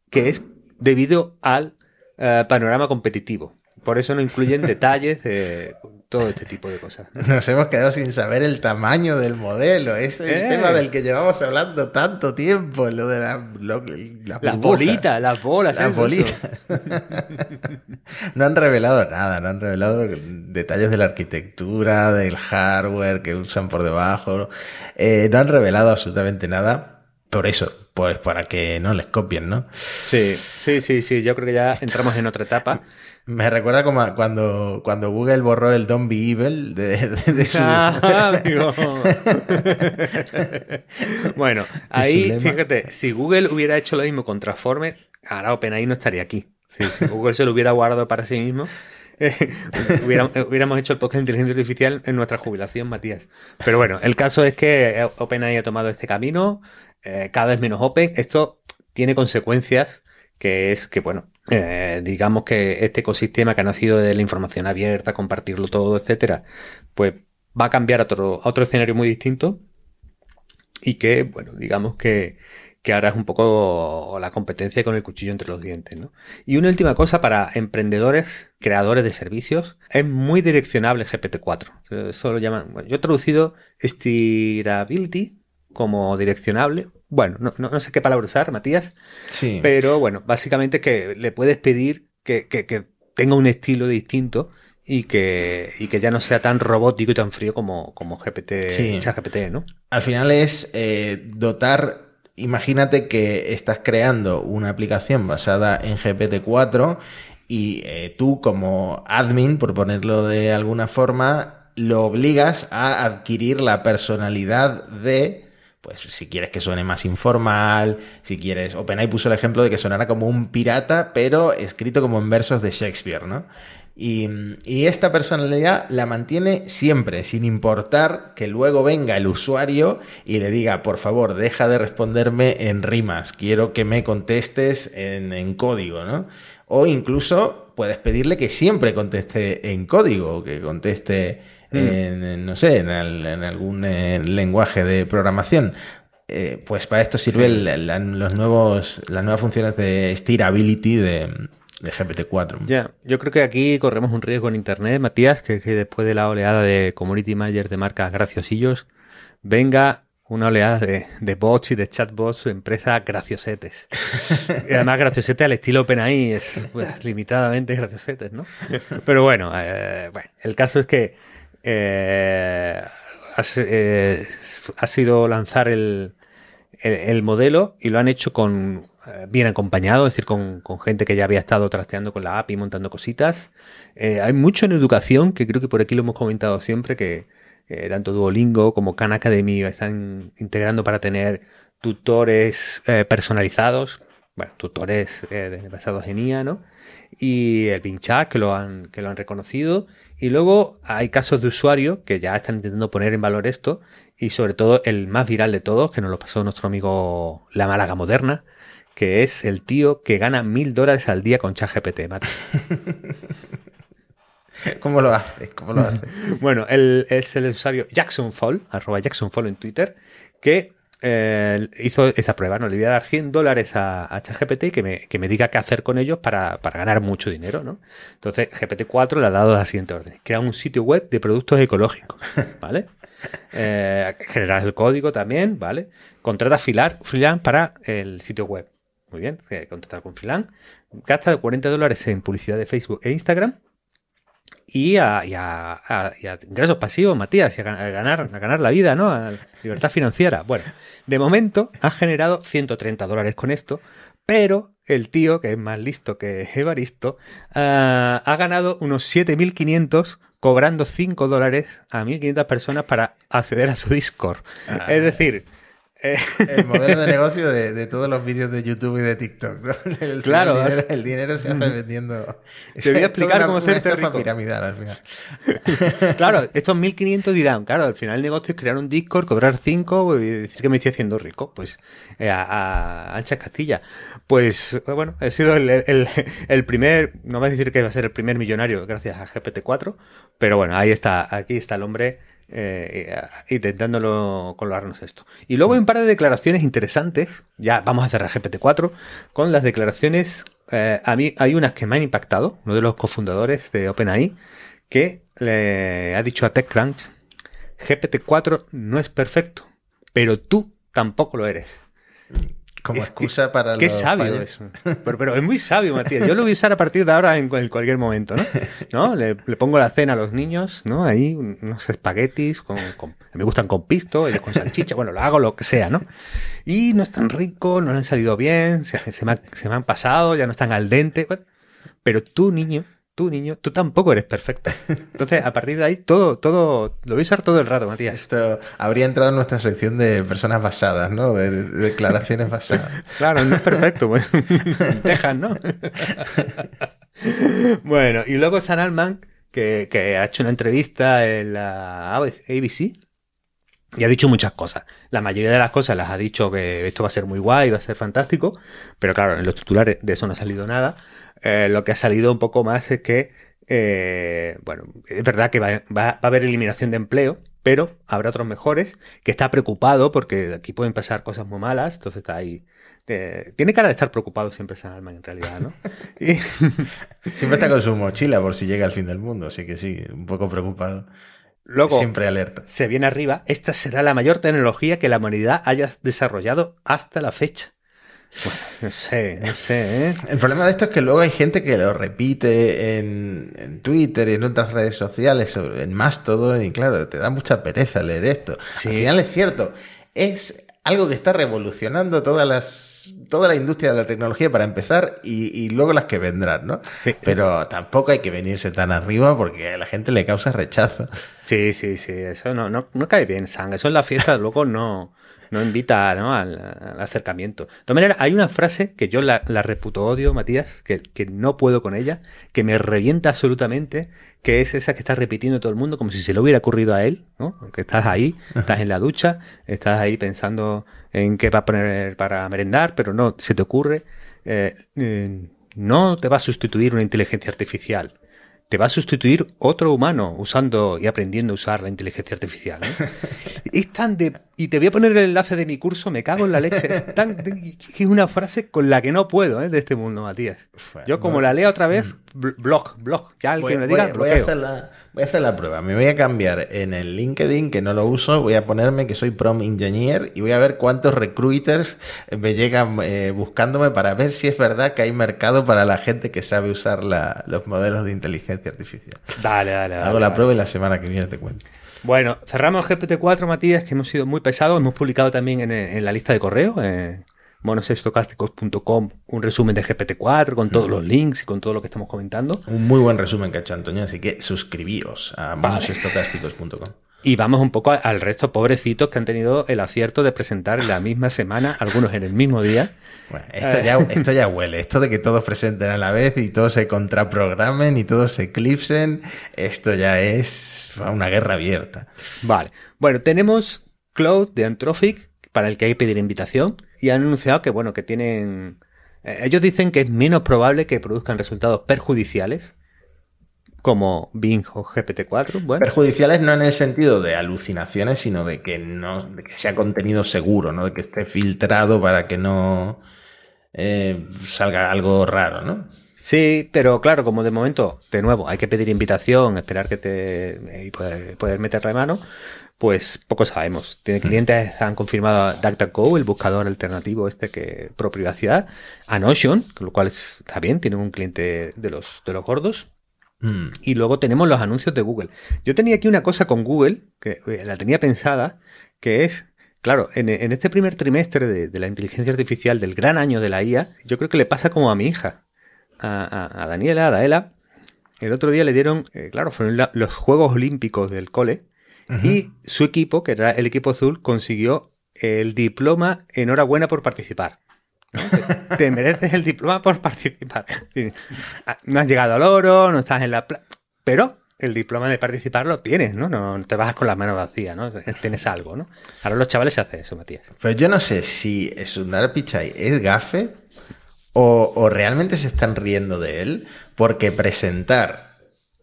que es debido al eh, panorama competitivo. Por eso no incluyen detalles de todo este tipo de cosas.
Nos hemos quedado sin saber el tamaño del modelo. Es el eh. tema del que llevamos hablando tanto tiempo, lo de la,
las bolitas, las bolas.
Las bolitas. no han revelado nada, no han revelado detalles de la arquitectura, del hardware que usan por debajo. Eh, no han revelado absolutamente nada. Por eso, pues para que no les copien, ¿no?
Sí, sí, sí, sí. Yo creo que ya entramos en otra etapa.
Me recuerda como cuando, cuando Google borró el Don't Be Evil de, su... Ah,
bueno, ahí, fíjate, si Google hubiera hecho lo mismo con Transformers, ahora OpenAI no estaría aquí. Si, Google se lo hubiera guardado para sí mismo, hubiéramos, hecho el podcast de inteligencia artificial en nuestra jubilación, Matías. Pero bueno, el caso es que OpenAI ha tomado este camino, eh, cada vez menos open. Esto tiene consecuencias que es que, bueno, eh, digamos que este ecosistema que ha nacido de la información abierta, compartirlo todo, etcétera, pues va a cambiar a otro, otro escenario muy distinto y que, bueno, digamos que, que ahora es un poco la competencia con el cuchillo entre los dientes, ¿no? Y una última cosa para emprendedores, creadores de servicios, es muy direccionable GPT-4. Eso lo llaman, yo he traducido estirability como direccionable, bueno, no, sé qué palabra usar, Matías. Sí. Pero bueno, básicamente que le puedes pedir que, tenga un estilo distinto y que, que ya no sea tan robótico y tan frío como, como GPT, sí. GPT, ¿no?
Al final es eh, dotar. Imagínate que estás creando una aplicación basada en GPT-4 y eh, tú como admin, por ponerlo de alguna forma, lo obligas a adquirir la personalidad de pues si quieres que suene más informal, si quieres, OpenAI puso el ejemplo de que sonara como un pirata, pero escrito como en versos de Shakespeare, ¿no? Y, esta personalidad la mantiene siempre, sin importar que luego venga el usuario y le diga, por favor, deja de responderme en rimas, quiero que me contestes en, en código, ¿no? O incluso puedes pedirle que siempre conteste en código, que conteste Mm. en, no sé, en, algún eh, lenguaje de programación. Eh, pues para esto sirve los nuevos, las nuevas funciones de Steerability de, GPT-4.
Ya, yo creo que aquí corremos un riesgo en Internet, Matías, que, después de la oleada de community managers de marcas graciosillos, venga una oleada de, bots y de chatbots, empresas graciosetes. y además graciosetes al estilo OpenAI, es pues, limitadamente graciosetes, ¿no? Pero bueno, eh, bueno, el caso es que eh, eh, ha, sido lanzar el, el, modelo y lo han hecho con eh, bien acompañado, es decir, con, gente que ya había estado trasteando con la API, montando cositas. hay mucho en educación, que creo que por aquí lo hemos comentado siempre, que tanto Duolingo como Khan Academy están integrando para tener tutores personalizados, bueno, tutores basados en IA, ¿no? Y el Pinchat, que lo han, que lo han reconocido. Y luego hay casos de usuarios que ya están intentando poner en valor esto y sobre todo el más viral de todos, que nos lo pasó nuestro amigo La Málaga Moderna, que es el tío que gana mil dólares al día con ChatGPT,
¿Cómo lo hace? ¿Cómo lo hace?
bueno, él es el usuario JacksonFall, arroba JacksonFall en Twitter, que eh, hizo esa prueba, ¿no? Le voy a dar 100 dólares a, a ChatGPT y que me, que me, diga qué hacer con ellos para, para, ganar mucho dinero, ¿no? Entonces, GPT-4 le ha dado la siguiente orden. Crea un sitio web de productos ecológicos, ¿vale? Eh, el código también, ¿vale? Contrata Filar, Freelance para el sitio web. Muy bien, contratar con Freelance. Gasta 40 dólares en publicidad de Facebook e Instagram y a, y a, ingresos pasivos, Matías, y a ganar, a ganar la vida, ¿no? A libertad financiera. Bueno, de momento ha generado 130 dólares con esto, pero el tío, que es más listo que Evaristo, ah, ha ganado unos 7.500 cobrando 5 dólares a 1.500 personas para acceder a su Discord.
Ah.
Es decir, eh,
El modelo de negocio de, de todos los vídeos de YouTube y de TikTok. ¿no? El,
Claro,
el dinero, el dinero se hace vendiendo.
Te voy a explicar cómo hacerte
estafa
rico.
piramidal al final.
claro, estos 1.500 dirán, claro, al final el negocio es crear un Discord, cobrar 5 y decir que me estoy haciendo rico. Pues eh, a, a anchas Castilla. Pues eh, bueno, he sido el, el- el primer, no voy a decir que va a ser el primer millonario gracias a GPT-4, pero bueno, ahí está, aquí está el hombre eh, intentándolo colgarnos esto. Y luego hay un par de declaraciones interesantes, ya vamos a cerrar GPT-4, con las declaraciones, eh, a mí hay unas que me han impactado, uno de los cofundadores de OpenAI, que le ha dicho a TechCrunch, GPT-4 no es perfecto, pero tú tampoco lo eres.
Como excusa para
Qué
los
sabio
fallos.
eso. Pero, pero es muy sabio, Matías. Yo lo voy a usar a partir de ahora en, cu- en cualquier momento, ¿no? ¿No? Le, le pongo la cena a los niños, ¿no? Ahí unos espaguetis con, con- me gustan con pisto, ellos con salchicha, bueno, lo hago lo que sea, ¿no? Y no están ricos, no le han salido bien, se, se me, se me han pasado, ya no están al dente. bueno. pero tú, niño, tú, niño, tú tampoco eres perfecto. Entonces, a partir de ahí, todo, todo, lo voy a usar todo el rato, Matías.
Esto habría entrado en nuestra sección de personas basadas, ¿no? De, de- de declaraciones basadas.
Claro, no es perfecto. Bueno, Texas, ¿no? bueno, y luego San Alman, que, que ha hecho una entrevista en la ABC y ha dicho muchas cosas. La mayoría de las cosas las ha dicho que esto va a ser muy guay, va a ser fantástico, pero claro, en los titulares de eso no ha salido nada. Eh, lo que ha salido un poco más es que, eh, bueno, es verdad que va, va- va a haber eliminación de empleo, pero habrá otros mejores, que está preocupado porque aquí pueden pasar cosas muy malas, entonces está ahí. eh, tiene cara de estar preocupado siempre San Alman en realidad, ¿no? Y-
Siempre está con su mochila por si llega el fin del mundo, así que sí, un poco preocupado.
luego,
Siempre alerta.
se viene arriba, esta será la mayor tecnología que la humanidad haya desarrollado hasta la fecha. Bueno, no sé, no sé, ¿eh?
El problema de esto es que luego hay gente que lo repite en, en Twitter y en otras redes sociales, en más todo, y claro, te da mucha pereza leer esto.
Sí.
Al final es cierto, es algo que está revolucionando todas las, toda la industria de la tecnología para empezar y, y luego las que vendrán, ¿no?
Sí.
Pero tampoco hay que venirse tan arriba porque a la gente le causa rechazo.
Sí, sí, sí, eso no, no, no cae bien, Sang. Eso en la fiesta luego no, no invita ¿no? Al, al acercamiento. De todas maneras, hay una frase que yo la, la reputo odio, Matías, que, que no puedo con ella, que me revienta absolutamente, que es esa que está repitiendo todo el mundo como si se le hubiera ocurrido a él, ¿no? Que estás ahí, estás en la ducha, estás ahí pensando en qué va a poner para merendar, pero no, se te ocurre, eh, eh, no te va a sustituir una inteligencia artificial te va a sustituir otro humano usando y aprendiendo a usar la inteligencia artificial. ¿eh? es tan de. Y te voy a poner el enlace de mi curso, me cago en la leche. Es tan. es una frase con la que no puedo, ¿eh? De este mundo, Matías. Yo, como la lea otra vez, bl- blog, blog. Ya el
Voy,
que me
voy-
diga,
voy a
bloqueo.
hacer la, voy a hacer la prueba. Me voy a cambiar en el LinkedIn, que no lo uso, voy a ponerme que soy prom engineer y voy a ver cuántos recruiters me llegan eh, buscándome para ver si es verdad que hay mercado para la gente que sabe usar la- los modelos de inteligencia artificial.
Dale, dale, dale.
Hago la
dale.
prueba y la semana que viene te cuento.
Bueno, cerramos GPT-4, Matías, que hemos sido muy pesados. Hemos publicado también en, en la lista de correo, eh, monosestocásticos.com, un resumen de GPT-4 con todos los links y con todo lo que estamos comentando.
Un muy buen resumen que ha hecho Antonio, así que suscribíos a monosestocásticos.com.
Y vamos un poco al resto, pobrecitos, que han tenido el acierto de presentar en la misma semana, algunos en el mismo día.
Bueno, esto ya, esto ya huele. Esto de que todos presenten a la vez y todos se contraprogramen y todos se eclipsen, esto ya es una guerra abierta.
Vale. Bueno, tenemos Cloud de Anthropic, para el que hay que pedir invitación, y han anunciado que, bueno, que tienen... eh, ellos dicen que es menos probable que produzcan resultados perjudiciales, como Bing o GPT-4. Bueno,
Perjudiciales no en el sentido de alucinaciones, sino de que no, de que sea contenido seguro, ¿no? De que esté filtrado para que no eh, salga algo raro, ¿no?
Sí, pero claro, como de momento, de nuevo, hay que pedir invitación, esperar que te y poder, poder meterle mano, pues poco sabemos. Tiene clientes, han confirmado DuckDuckGo, el buscador alternativo este que pro privacidad, a Notion, con lo cual es- está bien, tienen un cliente de los de los gordos.
Mm.
Y luego tenemos los anuncios de Google. Yo tenía aquí una cosa con Google, que eh, la tenía pensada, que es, claro, en, en este primer trimestre de, de la inteligencia artificial, del gran año de la IA, yo creo que le pasa como a mi hija, a, a- a Daniela, a Daela, el otro día le dieron, eh, claro, fueron los Juegos Olímpicos del cole y su equipo, que era el equipo azul, consiguió el diploma enhorabuena por participar. Te, mereces el diploma por participar. No has llegado al oro, no estás en la... Pero el diploma de participar lo tienes, ¿no? No te vas con las manos vacías, ¿no? Tienes algo, ¿no? Ahora los chavales se hacen eso, Matías.
Pues yo no sé si Sundar Pichai es gafe o, realmente se están riendo de él porque presentar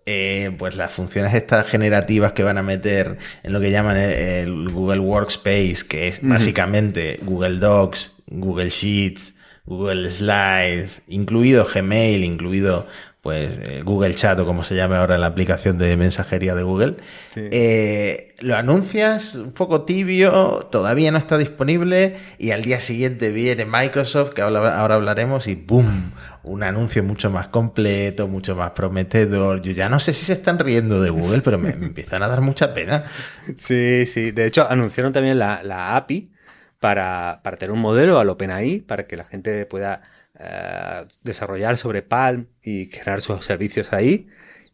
eh, pues las funciones estas generativas que van a meter en lo que llaman el, Google Workspace, que es básicamente Google Docs, Google Sheets, Google Slides, incluido Gmail, incluido pues eh, Google Chat o como se llame ahora la aplicación de mensajería de Google, eh, lo anuncias un poco tibio, todavía no está disponible y al día siguiente viene Microsoft, que ahora, hablaremos, y ¡boom! Un anuncio mucho más completo, mucho más prometedor. Yo ya no sé si se están riendo de Google, pero me, empiezan a dar mucha pena.
Sí, sí. De hecho, anunciaron también la, API para, para tener un modelo al OpenAI, para que la gente pueda eh, desarrollar sobre Palm y crear sus servicios ahí.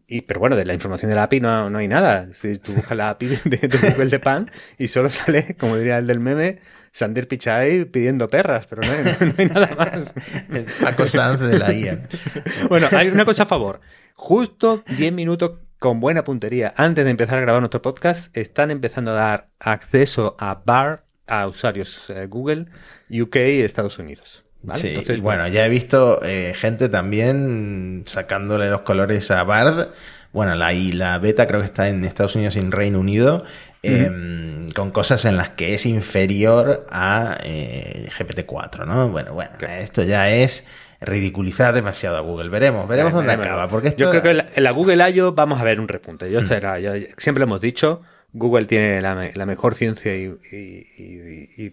Y, pero bueno, de la información de la API no, no hay nada. Si tú buscas la API de, Google de Palm y solo sale, como diría el del meme, Sander Pichai pidiendo perras, pero no hay, nada más.
El Paco Sanz de la IA.
Bueno, hay una cosa a favor. Justo 10 minutos con buena puntería antes de empezar a grabar nuestro podcast, están empezando a dar acceso a BAR a usuarios eh, Google, UK y Estados Unidos.
Sí, bueno, ya he visto eh, gente también sacándole los colores a Bard. Bueno, la, y la beta creo que está en Estados Unidos y en Reino Unido. Em, con cosas en las que es inferior a eh, GPT-4, ¿no? Bueno, bueno, esto ya es ridiculizar demasiado a Google. Veremos, veremos dónde acaba. Porque
Yo creo que en la, Google I.O. vamos a ver un repunte. Yo, siempre hemos dicho, Google tiene la, mejor ciencia y,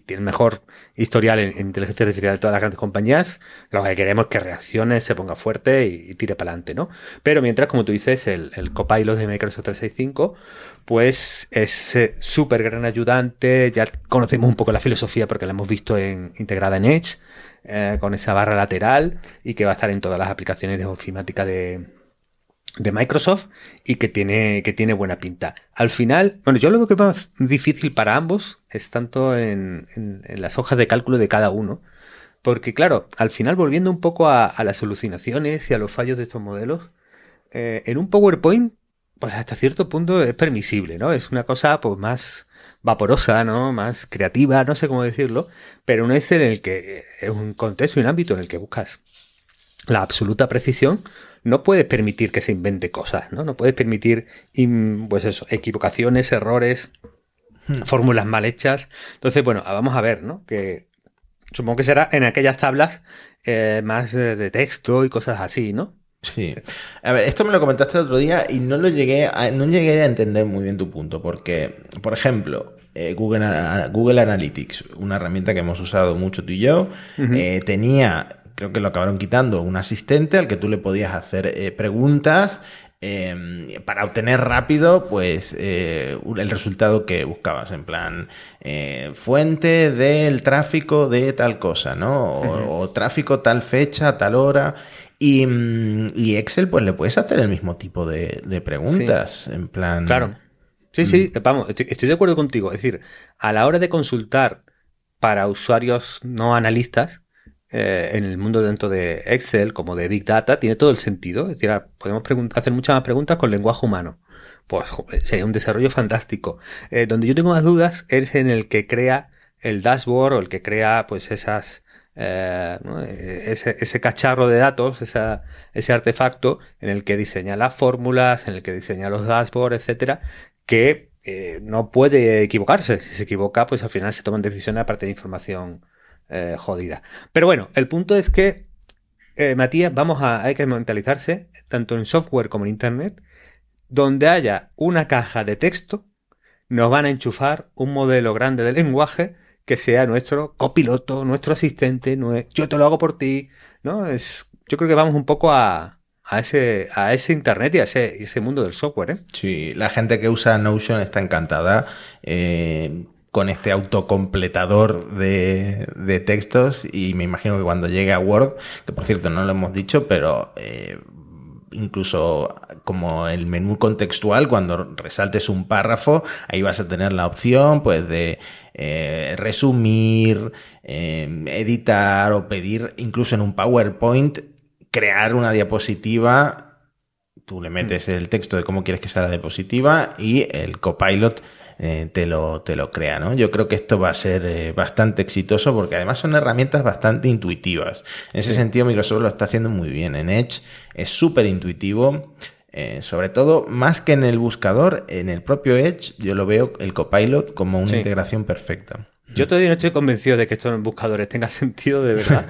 tiene el mejor historial en, inteligencia artificial de todas las grandes compañías. Lo que queremos es que reaccione, se ponga fuerte y, tire para adelante, ¿no? Pero mientras, como tú dices, el, el Copilot de Microsoft 365, pues es súper gran ayudante. Ya conocemos un poco la filosofía porque la hemos visto en, integrada en Edge, eh, con esa barra lateral y que va a estar en todas las aplicaciones de ofimática de, de Microsoft y que tiene, que tiene buena pinta. Al final, bueno, yo lo que más difícil para ambos es tanto en, las hojas de cálculo de cada uno. Porque claro, al final volviendo un poco a, las alucinaciones y a los fallos de estos modelos, eh, en un PowerPoint, pues hasta cierto punto es permisible, ¿no? Es una cosa pues más vaporosa, ¿no? Más creativa, no sé cómo decirlo, pero un Excel en el que es un contexto y un ámbito en el que buscas la absoluta precisión, no puedes permitir que se invente cosas, ¿no? No puedes permitir, pues eso, equivocaciones, errores, hmm. fórmulas mal hechas. Entonces, bueno, vamos a ver, ¿no? Que supongo que será en aquellas tablas eh, más de, texto y cosas así, ¿no?
Sí. A ver, esto me lo comentaste el otro día y no lo llegué a, no llegué a entender muy bien tu punto, porque, por ejemplo, eh, Google, Google Analytics, una herramienta que hemos usado mucho tú y yo, eh, tenía creo que lo acabaron quitando, un asistente al que tú le podías hacer eh, preguntas em, para obtener rápido pues eh, el resultado que buscabas, en plan eh, fuente del tráfico de tal cosa, ¿no? O, tráfico tal fecha, tal hora. Mm, y, Excel, pues le puedes hacer el mismo tipo de, preguntas, en plan...
Claro. Sí, sí, mm. vamos, estoy de acuerdo contigo. Es decir, a la hora de consultar para usuarios no analistas, eh, en el mundo dentro de Excel, como de Big Data, tiene todo el sentido. Es decir, podemos hacer muchas más preguntas con lenguaje humano. Pues sería un desarrollo fantástico. Eh, donde yo tengo más dudas es en el que crea el dashboard o el que crea pues esas eh, ese, ese, cacharro de datos, ese artefacto en el que diseña las fórmulas, en el que diseña los dashboards, etcétera, que no puede equivocarse. Si se equivoca, pues al final se toman decisiones aparte de información eh, jodida. Pero bueno, el punto es que, eh, Matías, vamos a, hay que mentalizarse, tanto en software como en Internet, donde haya una caja de texto, nos van a enchufar un modelo grande de lenguaje que sea nuestro copiloto, nuestro asistente, yo te lo hago por ti, ¿no? Es, yo creo que vamos un poco a, a ese, a ese internet y a ese, ese mundo del software. ¿eh?
Sí, la gente que usa Notion está encantada. Con este autocompletador de, de, textos y me imagino que cuando llegue a Word, que por cierto no lo hemos dicho, pero eh, incluso como el menú contextual, cuando resaltes un párrafo, ahí vas a tener la opción pues de eh, resumir, eh, editar o pedir incluso en un PowerPoint crear una diapositiva. Tú le metes el texto de cómo quieres que sea la diapositiva y el copilot eh, te, lo, te lo crea, ¿no? Yo creo que esto va a ser eh, bastante exitoso porque además son herramientas bastante intuitivas. En ese sentido, Microsoft lo está haciendo muy bien. En Edge es súper intuitivo. Eh, sobre todo, más que en el buscador, en el propio Edge, yo lo veo el copilot como una integración perfecta.
Yo todavía no estoy convencido de que esto en buscadores tenga sentido de verdad.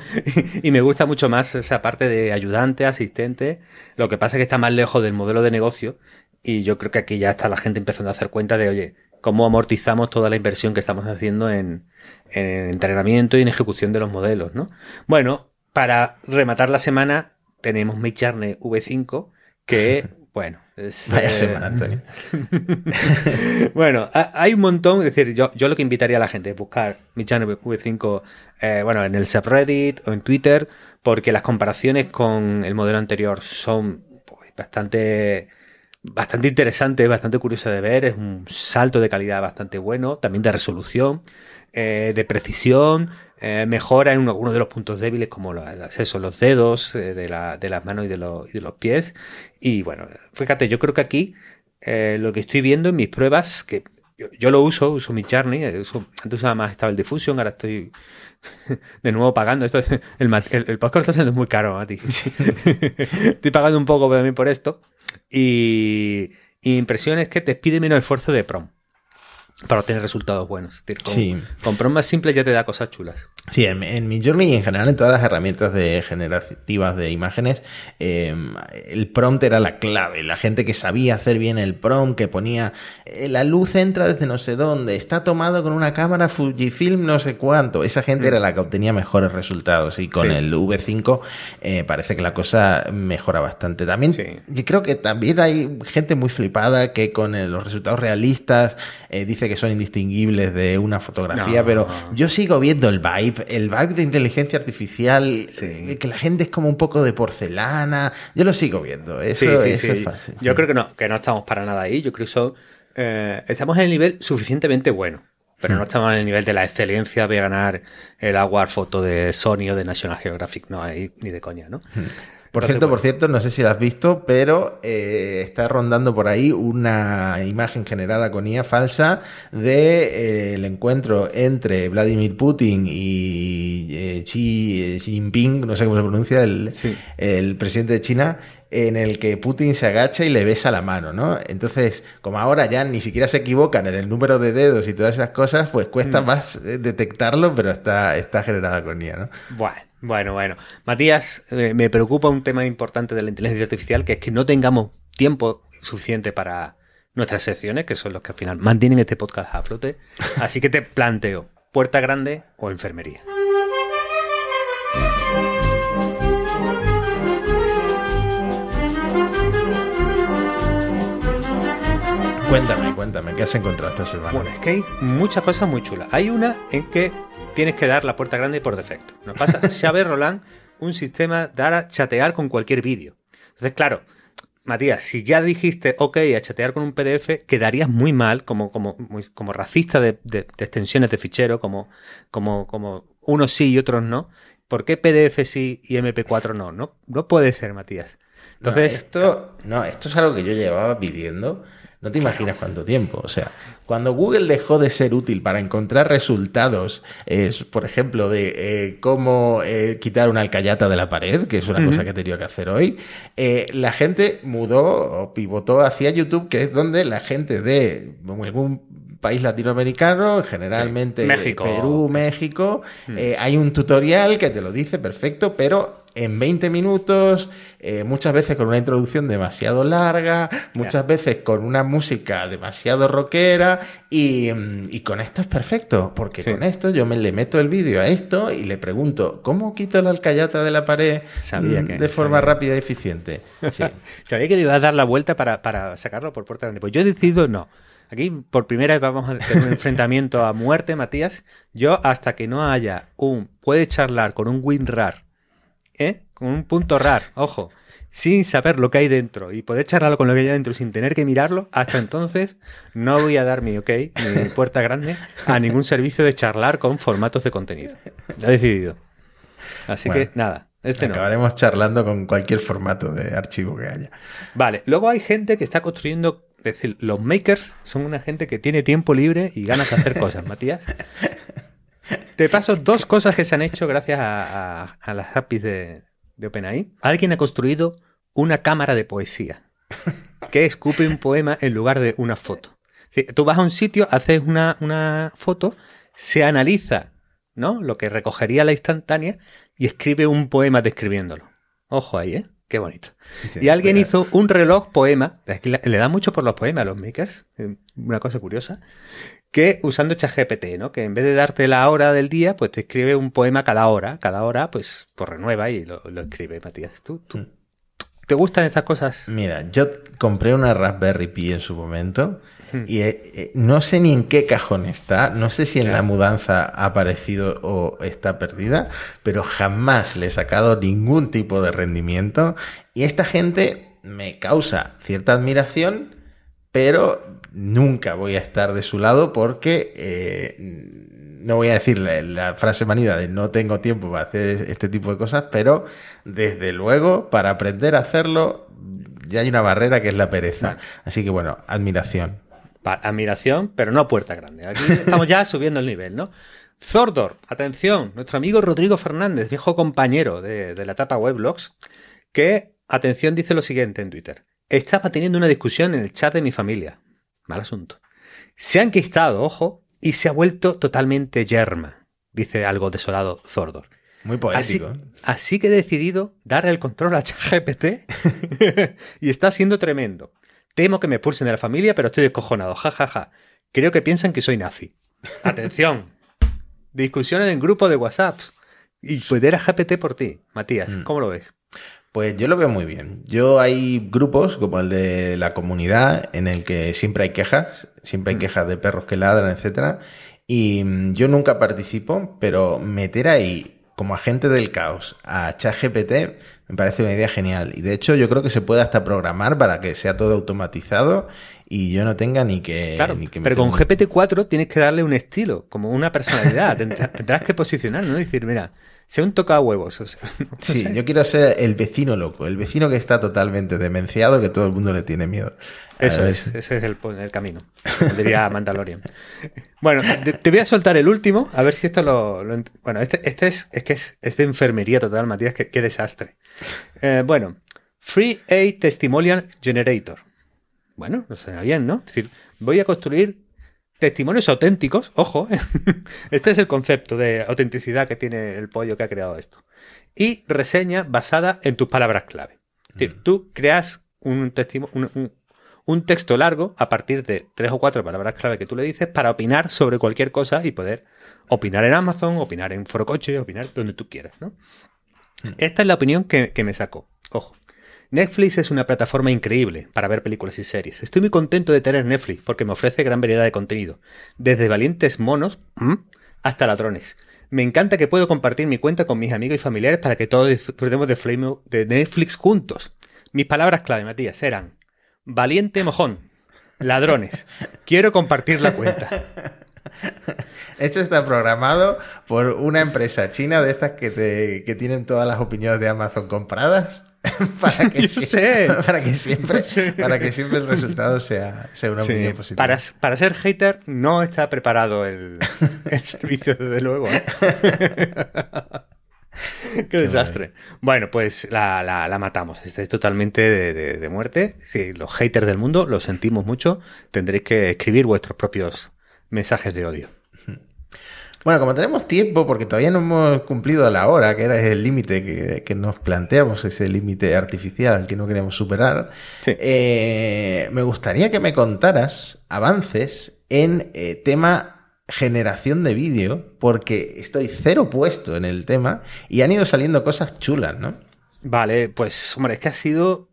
y me gusta mucho más esa parte de ayudante, asistente. Lo que pasa es que está más lejos del modelo de negocio. Y yo creo que aquí ya está la gente empezando a hacer cuenta de, oye, cómo amortizamos toda la inversión que estamos haciendo en, entrenamiento y en ejecución de los modelos, ¿no? Bueno, para rematar la semana, tenemos Midjourney V5, que, bueno, es,
Vaya eh, semana, Antonio.
bueno, hay un montón, es decir, yo, yo lo que invitaría a la gente es buscar Midjourney V5, eh, bueno, en el subreddit o en Twitter, porque las comparaciones con el modelo anterior son pues, bastante bastante interesante, bastante curioso de ver. Es un salto de calidad bastante bueno, también de resolución, eh, de precisión, eh, mejora en algunos de los puntos débiles como los, eso, los dedos eh, de, la, de, las manos y de, los, y de, los, pies. Y bueno, fíjate, yo creo que aquí lo que estoy viendo en mis pruebas, que yo, lo uso, uso mi Journey, uso, antes usaba más Stable Diffusion, ahora estoy de nuevo pagando. Esto, el, el, podcast está siendo muy caro, Mati. estoy pagando un poco también por esto. Y, impresión es que te pide menos esfuerzo de prom para obtener resultados buenos. con, sí. con prom más simples ya te da cosas chulas.
Sí, en, en mi Journey y en general en todas las herramientas de generativas de imágenes, eh, el prompt era la clave. La gente que sabía hacer bien el prompt, que ponía eh, la luz entra desde no sé dónde, está tomado con una cámara Fujifilm no sé cuánto. Esa gente era la que obtenía mejores resultados y con el V5 eh, parece que la cosa mejora bastante. También, yo creo que también hay gente muy flipada que con los resultados realistas dice que son indistinguibles de una fotografía, pero yo sigo viendo el vibe el vibe de inteligencia artificial, eh, que la gente es como un poco de porcelana, yo lo sigo viendo, eso, es fácil.
Yo creo que no, que no estamos para nada ahí, yo creo que eso, eh, estamos en el nivel suficientemente bueno, pero no hmm. estamos en el nivel de la excelencia de ganar el Award Photo de Sony o de National Geographic, no hay ni de coña, ¿no?
Por cierto, por cierto, no sé si lo has visto, pero eh, está rondando por ahí una imagen generada con IA falsa de eh, el encuentro entre Vladimir Putin y eh, Xi, Jinping, no sé cómo se pronuncia, el, el presidente de China, en el que Putin se agacha y le besa la mano, ¿no? Entonces, como ahora ya ni siquiera se equivocan en el número de dedos y todas esas cosas, pues cuesta mm. más detectarlo, pero está, está generada con IA, ¿no?
Bueno. Bueno, bueno. Matías, eh, me preocupa un tema importante de la inteligencia artificial, que es que no tengamos tiempo suficiente para nuestras secciones, que son los que al final mantienen este podcast a flote. Así que te planteo, puerta grande o enfermería.
Cuéntame, cuéntame, ¿qué has encontrado esta semana?
Bueno, es que hay muchas cosas muy chulas. Hay una en que tienes que dar la puerta grande por defecto. Nos pasa, sabe Roland, un sistema para chatear con cualquier vídeo. Entonces, claro, Matías, si ya dijiste ok a chatear con un PDF, quedarías muy mal como, como, como racista de, extensiones de fichero, como, como, como unos sí y otros no. ¿Por qué PDF sí y MP4 no? No, no puede ser, Matías. Entonces,
esto, no, esto es algo que yo llevaba pidiendo no te imaginas cuánto tiempo. O sea, cuando Google dejó de ser útil para encontrar resultados, es, por ejemplo, de eh, cómo eh, quitar una alcayata de la pared, que es una cosa que he tenido que hacer hoy, eh, la gente mudó o pivotó hacia YouTube, que es donde la gente de algún país latinoamericano, generalmente
México.
Perú, México, mm. hay un tutorial que te lo dice perfecto, pero en 20 minutos, eh, muchas veces con una introducción demasiado larga, muchas veces con una música demasiado rockera y, mm, con esto es perfecto, porque con esto yo me le meto el vídeo a esto y le pregunto, ¿cómo quito la alcayata de la pared mm, de forma rápida y eficiente?
sabía que le iba a dar la vuelta para, sacarlo por puerta grande. Pues yo he decidido no. Aquí por primera vez vamos a tener un enfrentamiento a muerte, Matías. Yo hasta que no haya un puede charlar con un WinRAR ¿eh? Con un punto rar, ojo. sin saber lo que hay dentro y poder charlarlo con lo que hay dentro sin tener que mirarlo, hasta entonces no voy a dar mi ok, mi puerta grande, a ningún servicio de charlar con formatos de contenido. Ya he decidido. Así que nada. Este
acabaremos charlando con cualquier formato de archivo que haya.
Vale, luego hay gente que está construyendo, es decir, los makers son una gente que tiene tiempo libre y ganas de hacer cosas, Matías. Te paso dos cosas que se han hecho gracias a, las APIs de, de OpenAI. Alguien ha construido una cámara de poesía que escupe un poema en lugar de una foto. tú vas a un sitio, haces una, una foto, se analiza ¿no? Lo que recogería la instantánea y escribe un poema describiéndolo. Ojo ahí, ¿eh? Qué bonito. y alguien hizo un reloj poema, le, da mucho por los poemas a los makers, una cosa curiosa, que usando ChatGPT, ¿no? Que en vez de darte la hora del día, pues te escribe un poema cada hora, cada hora, pues, pues renueva y lo, escribe, Matías. ¿Tú, mm. tú, te gustan estas cosas?
Mira, yo compré una Raspberry Pi en su momento y eh, eh, no sé ni en qué cajón está, no sé si en la mudanza ha aparecido o está perdida, pero jamás le he sacado ningún tipo de rendimiento. Y esta gente me causa cierta admiración, pero nunca voy a estar de su lado porque eh, no voy a decir la, frase manida de no tengo tiempo para hacer este tipo de cosas, pero desde luego para aprender a hacerlo ya hay una barrera que es la pereza. Así que bueno, admiración
admiración, pero no puerta grande. Aquí estamos ya subiendo el nivel, ¿no? Zordor, atención, nuestro amigo Rodrigo Fernández, viejo compañero de, la etapa Weblogs, que, atención, dice lo siguiente en Twitter. Estaba teniendo una discusión en el chat de mi familia. Mal asunto. Se ha enquistado, ojo, y se ha vuelto totalmente yerma, dice algo desolado Zordor.
Muy poético.
Así, así que he decidido darle el control a ChatGPT y está siendo tremendo. Temo que me pulsen de la familia, pero estoy descojonado. Ja, ja, ja. Creo que piensan que soy nazi. Atención. Discusiones en grupo de WhatsApps. Y poder a GPT por ti, Matías. Mm. ¿Cómo lo ves?
Pues yo lo veo muy bien. Yo hay grupos como el de la comunidad en el que siempre hay quejas, siempre hay mm. quejas de perros que ladran, etcétera. Y mm, yo nunca participo, pero meter ahí como agente del caos a ChatGPT me parece una idea genial. Y de hecho yo creo que se puede hasta programar para que sea todo automatizado y yo no tenga ni que...
Claro, pero con GPT-4 tienes que darle un estilo, como una personalidad. Tendrás que posicionar, ¿no? Decir, mira, sea un toca huevos. O sea,
sí, yo quiero ser el vecino loco, el vecino que está totalmente demenciado, que todo el mundo le tiene miedo.
Eso es, ese es el, camino, diría Mandalorian. Bueno, te, voy a soltar el último, a ver si esto lo... bueno, este, este, es, es que es, de enfermería total, Matías, qué, desastre. Eh, bueno, Free A Testimonial Generator. Bueno, no suena bien, ¿no? Es decir, voy a construir testimonios auténticos, ojo, ¿eh? este es el concepto de autenticidad que tiene el pollo que ha creado esto. Y reseña basada en tus palabras clave. Es decir, mm. tú creas un, un, un, texto largo a partir de tres o cuatro palabras clave que tú le dices para opinar sobre cualquier cosa y poder opinar en Amazon, opinar en Forocoche, opinar donde tú quieras, ¿no? Mm. Esta es la opinión que, que me sacó. Ojo. Netflix es una plataforma increíble para ver películas y series. Estoy muy contento de tener Netflix porque me ofrece gran variedad de contenido, desde valientes monos hasta ladrones. Me encanta que puedo compartir mi cuenta con mis amigos y familiares para que todos disfrutemos de, Netflix juntos. Mis palabras clave, Matías, eran valiente mojón, ladrones. Quiero compartir la cuenta.
Esto está programado por una empresa china de estas que, que tienen todas las opiniones de Amazon compradas. para que, Para que siempre, para que siempre el resultado sea, una opinión positiva.
Para, para, ser hater no está preparado el, servicio, desde luego. ¿eh? Qué, desastre. Bueno, pues la, matamos. Estáis totalmente de, de, muerte. Si los haters del mundo, lo sentimos mucho. Tendréis que escribir vuestros propios mensajes de odio.
Bueno, como tenemos tiempo, porque todavía no hemos cumplido la hora, que era el límite que, nos planteamos, ese límite artificial que no queremos superar, eh, me gustaría que me contaras avances en eh, tema generación de vídeo, porque estoy cero puesto en el tema y han ido saliendo cosas chulas, ¿no?
Vale, pues hombre, es que ha sido,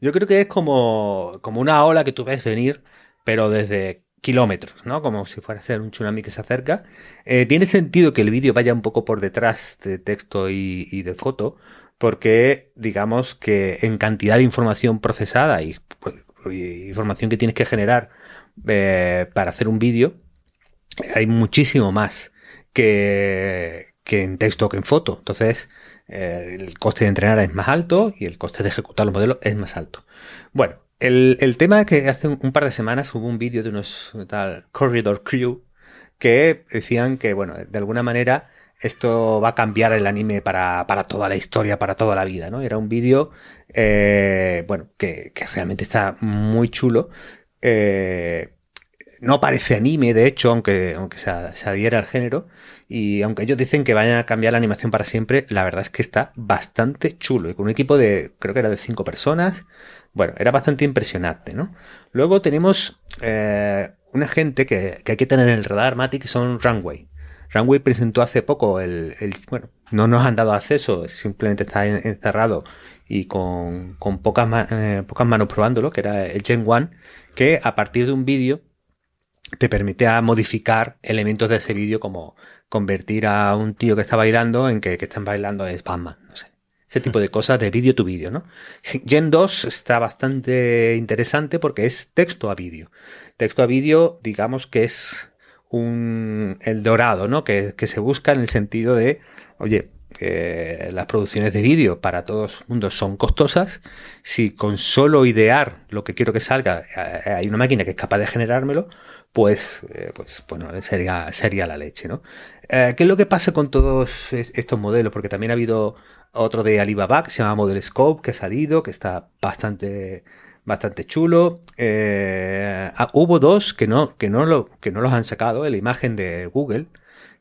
yo creo que es como, como una ola que tú ves venir, pero desde kilómetros, ¿no? Como si fuera a ser un tsunami que se acerca. Eh, tiene sentido que el vídeo vaya un poco por detrás de texto y, de foto, porque digamos que en cantidad de información procesada y, pues, información que tienes que generar eh, para hacer un vídeo, hay muchísimo más que, que en texto que en foto. Entonces, eh, el coste de entrenar es más alto y el coste de ejecutar los modelos es más alto. Bueno, el, el tema es que hace un, par de semanas hubo un vídeo de unos tal Corridor Crew que decían que, bueno, de alguna manera esto va a cambiar el anime para, para toda la historia, para toda la vida, ¿no? Era un vídeo, eh, bueno, que, que, realmente está muy chulo. Eh, no parece anime, de hecho, aunque, aunque se, se adhiera al género. Y aunque ellos dicen que vayan a cambiar la animación para siempre, la verdad es que está bastante chulo. Y con un equipo de, creo que era de cinco personas. Bueno, era bastante impresionante, ¿no? Luego tenemos eh, una gente que, que, hay que tener en el radar, Mati, que son Runway. Runway presentó hace poco el, el, bueno, no nos han dado acceso, simplemente está encerrado y con, con pocas, eh, pocas manos probándolo, que era el Gen 1, que a partir de un vídeo te permitía modificar elementos de ese vídeo como convertir a un tío que está bailando en que, que están bailando es Batman, no sé. Ese tipo de cosas de vídeo tu vídeo, ¿no? Gen 2 está bastante interesante porque es texto a vídeo. Texto a vídeo, digamos que es un el dorado, ¿no? Que, que se busca en el sentido de, oye, que las producciones de vídeo para todos el mundo son costosas. Si con solo idear lo que quiero que salga eh, hay una máquina que es capaz de generármelo, pues, eh, pues bueno, sería, sería la leche, ¿no? Eh, ¿Qué es lo que pasa con todos estos modelos? Porque también ha habido otro de Alibaba que se llama Model Scope, que ha salido, que está bastante, bastante chulo. Eh, ah, hubo dos que no, que no lo, que no los han sacado, la imagen de Google,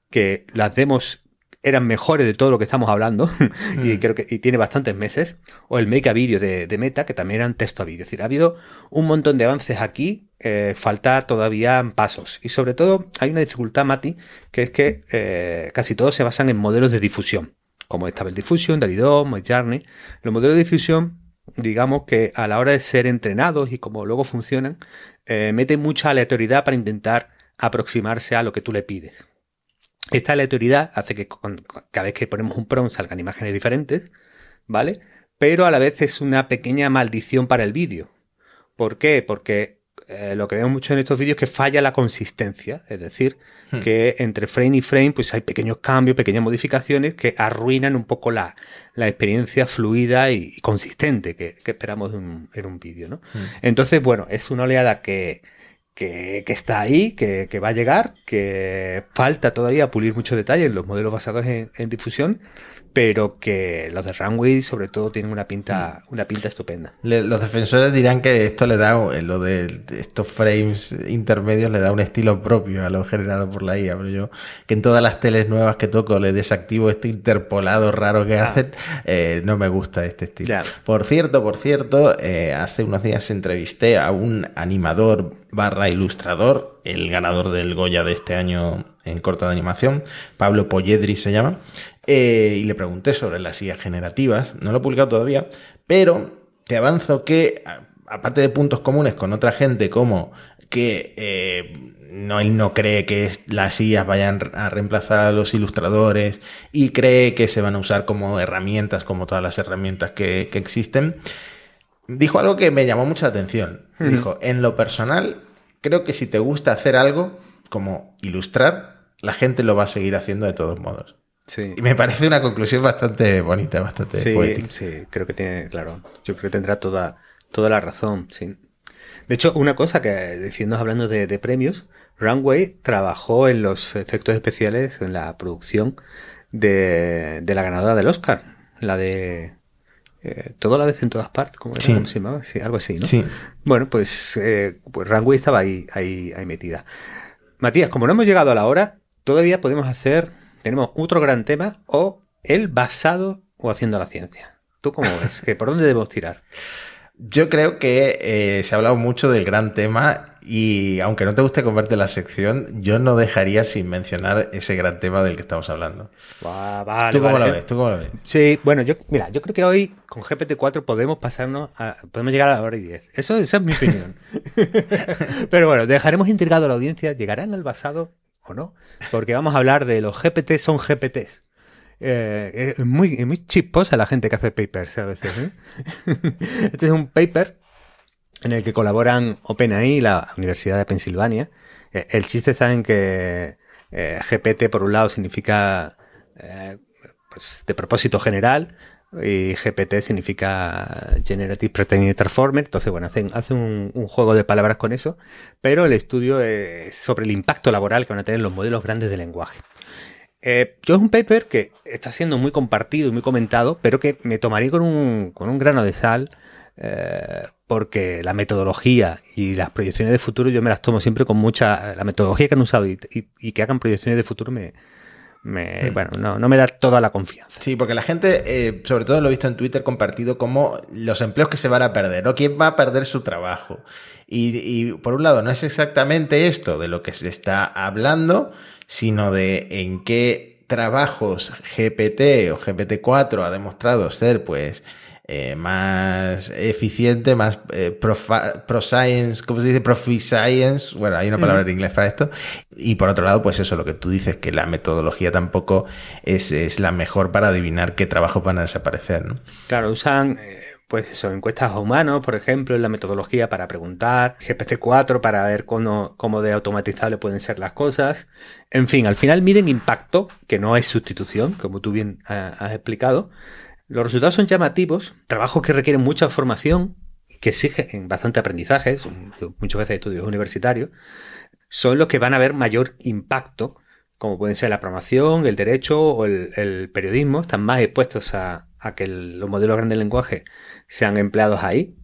que las demos eran mejores de todo lo que estamos hablando y mm. creo que y tiene bastantes meses o el make a video de, de, Meta que también eran texto a vídeo es decir ha habido un montón de avances aquí eh, falta todavía pasos. Y sobre todo hay una dificultad Mati que es que eh, casi todos se basan en modelos de difusión como Stable Diffusion, DALI 2, Journey los modelos de difusión digamos que a la hora de ser entrenados y como luego funcionan eh, meten mucha aleatoriedad para intentar aproximarse a lo que tú le pides esta aleatoriedad hace que cada vez que ponemos un prompt salgan imágenes diferentes, ¿vale? Pero a la vez es una pequeña maldición para el vídeo. ¿Por qué? Porque eh, lo que vemos mucho en estos vídeos es que falla la consistencia, es decir, hmm. que entre frame y frame pues hay pequeños cambios, pequeñas modificaciones que arruinan un poco la, la experiencia fluida y, consistente que, que, esperamos en un, en un vídeo, ¿no? Hmm. Entonces, bueno, es una oleada que que, que, está ahí, que, que, va a llegar, que falta todavía pulir muchos detalles, los modelos basados en, en difusión, pero que los de Runway sobre todo tienen una pinta, mm. una pinta estupenda.
Le, los defensores dirán que esto le da, lo de estos frames intermedios le da un estilo propio a lo generado por la IA, pero yo que en todas las teles nuevas que toco le desactivo este interpolado raro que ah. hacen, eh, no me gusta este estilo. Por cierto, por cierto, eh, hace unos días entrevisté a un animador barra ilustrador, el ganador del Goya de este año en corta de animación, Pablo Polledri se llama, eh, y le pregunté sobre las IAs generativas, no lo he publicado todavía, pero te avanzo que, aparte de puntos comunes con otra gente como que eh, no, él no cree que las IAs vayan a reemplazar a los ilustradores y cree que se van a usar como herramientas, como todas las herramientas que, que existen, dijo algo que me llamó mucha atención. Dijo, en lo personal, creo que si te gusta hacer algo, como ilustrar, la gente lo va a seguir haciendo de todos modos. Sí. Y me parece una conclusión bastante bonita, bastante
sí,
poética.
Sí, creo que tiene, claro, yo creo que tendrá toda, toda la razón, sí. De hecho, una cosa que, diciendo, hablando de, de premios, Runway trabajó en los efectos especiales, en la producción de, de la ganadora del Oscar, la de eh, todo la vez en todas partes, como sí. se llamaba? Sí, algo así, ¿no?
Sí.
Bueno, pues, eh, pues Runway estaba ahí, ahí, ahí metida. Matías, como no hemos llegado a la hora, todavía podemos hacer, tenemos otro gran tema, o el basado o haciendo la ciencia. ¿Tú cómo ves? ¿Que ¿Por dónde debemos tirar?
Yo creo que eh, se ha hablado mucho del gran tema y aunque no te guste converte la sección, yo no dejaría sin mencionar ese gran tema del que estamos hablando.
Vale,
¿Tú cómo
vale.
lo ves? ¿Tú cómo lo ves?
Sí, bueno, yo, mira, yo creo que hoy con GPT-4 podemos pasarnos a, podemos llegar a la hora y 10. Eso, esa es mi opinión. Pero bueno, dejaremos intrigado a la audiencia, ¿llegarán al basado no? Porque vamos a hablar de los GPT son GPTs. Eh, es muy, muy chisposa la gente que hace papers a veces. ¿eh? este es un paper en el que colaboran OpenAI y la Universidad de Pensilvania. Eh, el chiste está en que GPT, por un lado, significa pues, de propósito general, y GPT significa Generative Pre-trained Transformer. Entonces, bueno, hacen, un, juego de palabras con eso, pero el estudio es sobre el impacto laboral que van a tener los modelos grandes de lenguaje. Eh, yo es un paper que está siendo muy compartido y muy comentado, pero que me tomaría con un, con un grano de sal, eh, porque la metodología y las proyecciones de futuro yo me las tomo siempre con mucha... La metodología que han usado y que hagan proyecciones de futuro me, me, hmm. bueno, no, no, me da toda la confianza.
Sí, porque la gente, eh, sobre todo lo he visto en Twitter compartido, como los empleos que se van a perder, o quién va a perder su trabajo. Y, y, por un lado, no es exactamente esto de lo que se está hablando, sino de en qué trabajos GPT o GPT-4 ha demostrado ser, pues, eh, más eficiente, más eh, pro, science, ¿cómo se dice? Profi science. Bueno, hay una palabra en inglés para esto. Y por otro lado, pues eso, lo que tú dices, que la metodología tampoco es, es la mejor para adivinar qué trabajos van a desaparecer, ¿no?
Claro, usan eh, pues eso, encuestas a humanos, por ejemplo, en la metodología para preguntar, GPT-4 para ver cómo, cómo, de automatizable pueden ser las cosas. En fin, al final miden impacto, que no es sustitución, como tú bien has explicado, los resultados son llamativos, trabajos que requieren mucha formación, que exigen bastante aprendizaje, muchas veces estudios universitarios, son los que van a ver mayor impacto, como pueden ser la programación, el derecho o el, periodismo, están más expuestos a, que los modelos grandes de lenguaje sean empleados ahí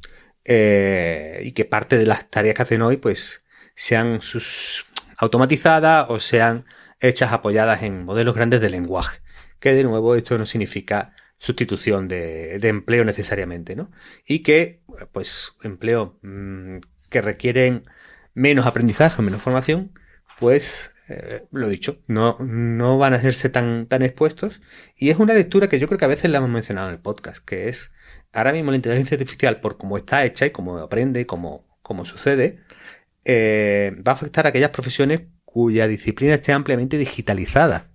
eh, y que parte de las tareas que hacen hoy pues sean sus automatizadas o sean hechas apoyadas en modelos grandes de lenguaje. Que de nuevo esto no significa sustitución de, empleo necesariamente, ¿no? Y que, pues, empleo mm, que requieren menos aprendizaje, menos formación, pues, eh, lo dicho, no, no van a hacerse tan, tan expuestos. Y es una lectura que yo creo que a veces la hemos mencionado en el podcast, que es, ahora mismo la inteligencia artificial, por cómo está hecha y cómo aprende y cómo, sucede, eh, va a afectar a aquellas profesiones cuya disciplina esté ampliamente digitalizada.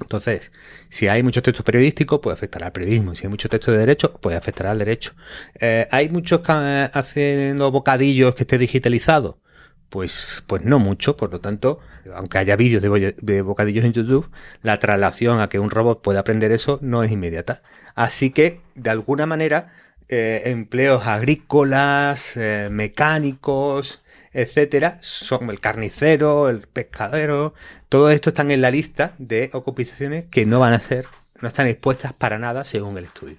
Entonces, si hay muchos textos periodísticos, puede afectar al periodismo. Si hay muchos textos de derecho, puede afectar al derecho. Eh, ¿Hay muchos haciendo bocadillos que esté digitalizado? Pues, pues no mucho, por lo tanto, aunque haya vídeos de, bocadillos en YouTube, la traslación a que un robot pueda aprender eso no es inmediata. Así que, de alguna manera, eh, empleos agrícolas, eh, mecánicos, etcétera, son el carnicero, el pescadero, todo esto están en la lista de ocupaciones que no van a ser, no están expuestas para nada según el estudio.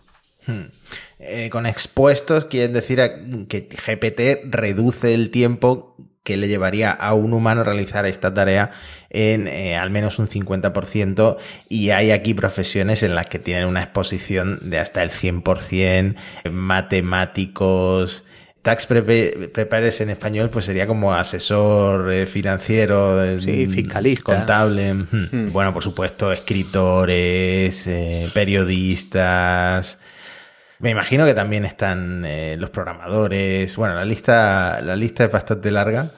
Hmm. Eh, con expuestos quieren decir que GPT reduce el tiempo que le llevaría a un humano realizar esta tarea en eh, al menos un 50% y hay aquí profesiones en las que tienen una exposición de hasta el 100%, matemáticos, Tax Prepares en español pues sería como asesor eh, financiero,
eh, sí, fiscalista,
contable. Hmm. Bueno, por supuesto, escritores, eh, periodistas. Me imagino que también están los programadores. Bueno, la lista, la lista es bastante larga,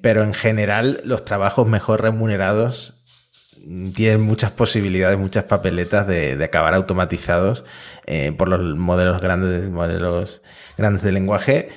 pero en general los trabajos mejor remunerados tienen muchas posibilidades, muchas papeletas de, de acabar automatizados por los modelos grandes, modelos grandes de lenguaje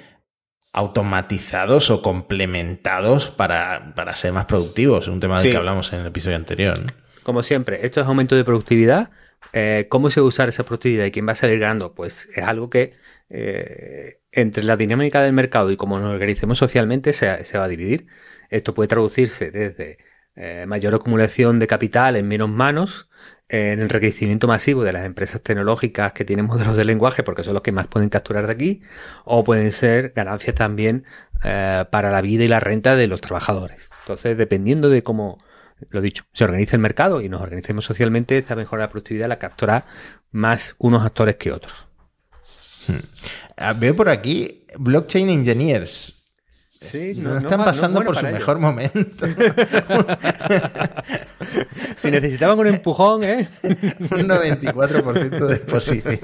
automatizados o complementados para, ser más productivos, un tema del que hablamos en el episodio anterior.
Como siempre, esto es aumento de productividad. Eh, ¿Cómo se va a usar esa productividad y quién va a salir ganando? Pues es algo que eh, entre la dinámica del mercado y cómo nos organicemos socialmente se, se va a dividir. Esto puede traducirse desde eh, mayor acumulación de capital en menos manos, en el enriquecimiento masivo de las empresas tecnológicas que tienen modelos de lenguaje, porque son los que más pueden capturar de aquí, o pueden ser ganancias también eh, para la vida y la renta de los trabajadores. Entonces, dependiendo de cómo, lo dicho, se organiza el mercado y nos organicemos socialmente, esta mejora de la productividad la captura más unos actores que otros.
Hmm. Ah, veo por aquí Blockchain Engineers.
Sí,
no, están pasando por su mejor momento.
si necesitaban un empujón, ¿eh?
un 94% de exposición.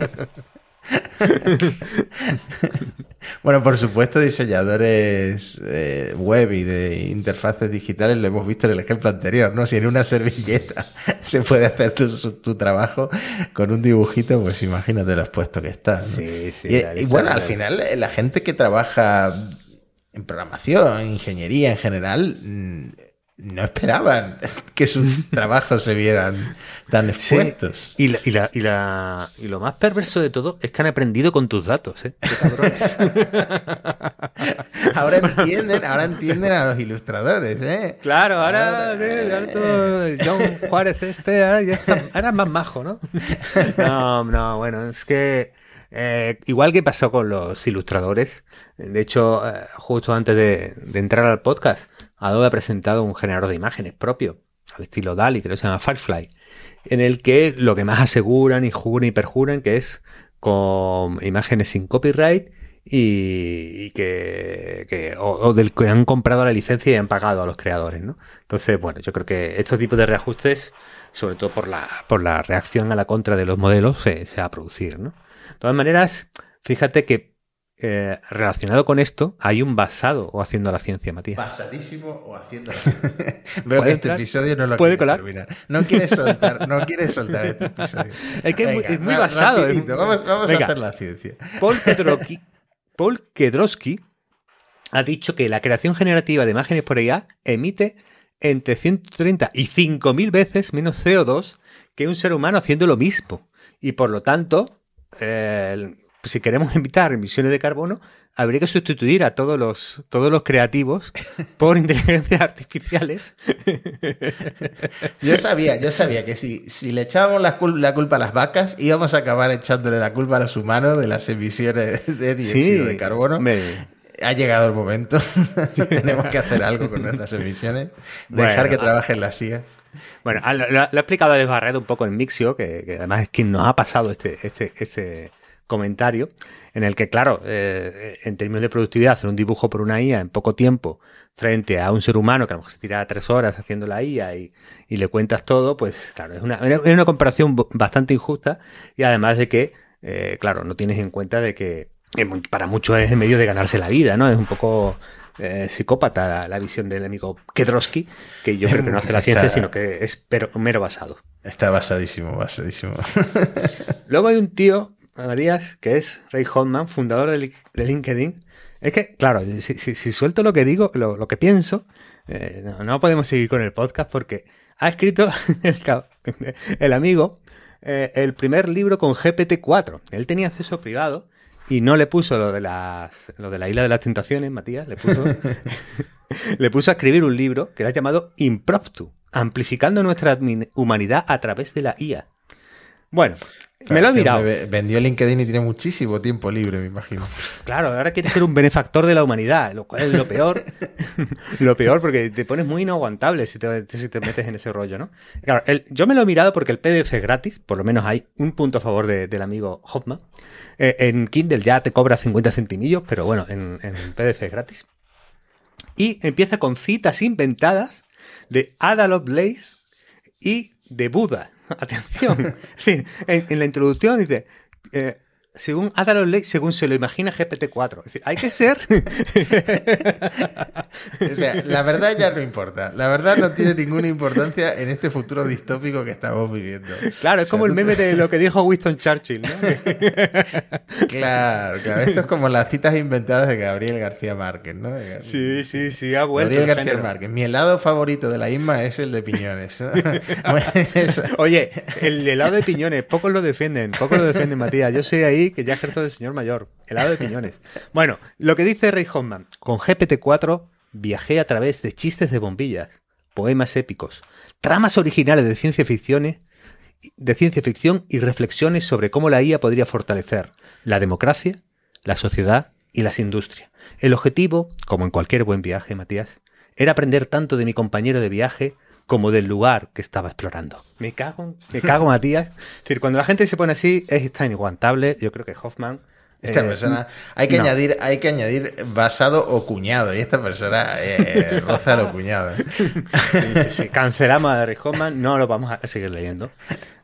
Bueno, por supuesto, diseñadores eh, web y de interfaces digitales lo hemos visto en el ejemplo anterior, ¿no? Si en una servilleta se puede hacer tu, trabajo con un dibujito, pues imagínate lo expuesto que está.
Sí, sí.
Y, bueno, al final eh, la gente que trabaja en programación, en ingeniería en general, mm, no esperaban que sus trabajos se vieran tan expuestos.
Y, la, y, la, y, lo más perverso de todo es que han aprendido con tus datos, ¿eh?
ahora entienden, ahora entienden a los ilustradores, ¿eh?
Claro, ahora, eh, John Juárez este, ahora, ya más majo, ¿no? No, no, bueno, es que eh, igual que pasó con los ilustradores, de hecho, eh, justo antes de, de entrar al podcast, Adobe ha presentado un generador de imágenes propio, al estilo DALI, que se llama Firefly, en el que lo que más aseguran y juran y perjuran que es con imágenes sin copyright y, que, o, del que han comprado la licencia y han pagado a los creadores, ¿no? Entonces, bueno, yo creo que estos tipos de reajustes, sobre todo por la, por la reacción a la contra de los modelos, se, se va a producir, ¿no? De todas maneras, fíjate que eh, relacionado con esto, hay un basado o haciendo la ciencia, Matías.
Basadísimo o haciendo la ciencia. Veo que este episodio no lo ¿Puede colar? terminar. No quieres soltar, no quieres soltar este episodio.
Es que es muy, basado.
Vamos, vamos a hacer la ciencia.
Paul Kedrowski, Paul Kedrowski ha dicho que la creación generativa de imágenes por IA emite entre 130 y 5000 veces menos CO2 que un ser humano haciendo lo mismo. Y por lo tanto, eh, si queremos evitar emisiones de carbono, habría que sustituir a todos los, todos los creativos por inteligencias artificiales.
Yo sabía, yo sabía que si, si le echábamos la, culpa a las vacas, íbamos a acabar echándole la culpa a los humanos de las emisiones de dióxido de carbono. Ha llegado el momento. Tenemos que hacer algo con nuestras emisiones. Dejar que trabajen las IAS.
Bueno, lo, ha explicado Alex Barreto un poco en Mixio, que, además es quien nos ha pasado este, este, este comentario en el que, claro, eh, en términos de productividad, hacer un dibujo por una IA en poco tiempo frente a un ser humano que a lo mejor se tira tres horas haciendo la IA y, le cuentas todo, pues claro, es una, es una comparación bastante injusta y además de que, eh, claro, no tienes en cuenta de que para muchos es el medio de ganarse la vida, ¿no? Es un poco eh, psicópata la, visión del amigo Kedrowski, que yo creo que no hace la ciencia, sino que es pero, mero basado.
Está basadísimo, basadísimo.
Luego hay un tío Marías, que es Ray Hodman, fundador de, LinkedIn. Es que, claro, si, suelto lo que digo, lo, que pienso, eh, no, podemos seguir con el podcast porque ha escrito el, amigo eh, el primer libro con GPT-4. Él tenía acceso privado y no le puso lo de, las, lo de la isla de las tentaciones, Matías, le puso, le puso a escribir un libro que era llamado Impromptu, amplificando nuestra humanidad a través de la IA. Bueno, me lo he mirado.
Vendió LinkedIn y tiene muchísimo tiempo libre, me imagino.
Claro, ahora quiere ser un benefactor de la humanidad, lo cual es lo peor. lo peor, porque te pones muy inaguantable si te, metes en ese rollo, ¿no? Claro, yo me lo he mirado porque el PDF es gratis, por lo menos hay un punto a favor del amigo Hoffman. Eh, en Kindle ya te cobra 50 centimillos, pero bueno, en, en PDF es gratis. Y empieza con citas inventadas de Ada Lovelace y de Buda. Atención. en, la introducción dice, eh, según Ada Ley, según se lo imagina GPT-4. Es decir, hay que ser.
o sea, la verdad ya no importa. La verdad no tiene ninguna importancia en este futuro distópico que estamos viviendo.
Claro, es como el meme de lo que dijo Winston Churchill, ¿no?
claro, claro. Esto es como las citas inventadas de Gabriel García Márquez, ¿no?
Sí, sí, sí, ha vuelto.
Gabriel García Márquez. Mi helado favorito de la Isma es el de piñones.
Oye, el helado de piñones, pocos lo defienden, pocos lo defienden, Matías. Yo soy ahí que ya ejerzo de señor mayor. Helado de piñones. Bueno, lo que dice Ray Hoffman. Con GPT-4 viajé a través de chistes de bombillas, poemas épicos, tramas originales de ciencia ficción, de ciencia ficción y reflexiones sobre cómo la IA podría fortalecer la democracia, la sociedad y las industrias. El objetivo, como en cualquier buen viaje, Matías, era aprender tanto de mi compañero de viaje como del lugar que estaba explorando. Me cago, me cago, Matías. Es decir, cuando la gente se pone así, es tan inaguantable. Yo creo que Hoffman.
Esta eh, persona, hay que, añadir, hay que añadir basado o cuñado, y esta persona eh, roza lo cuñado.
¿eh? Cancelamos a Hoffman, no lo vamos a seguir leyendo.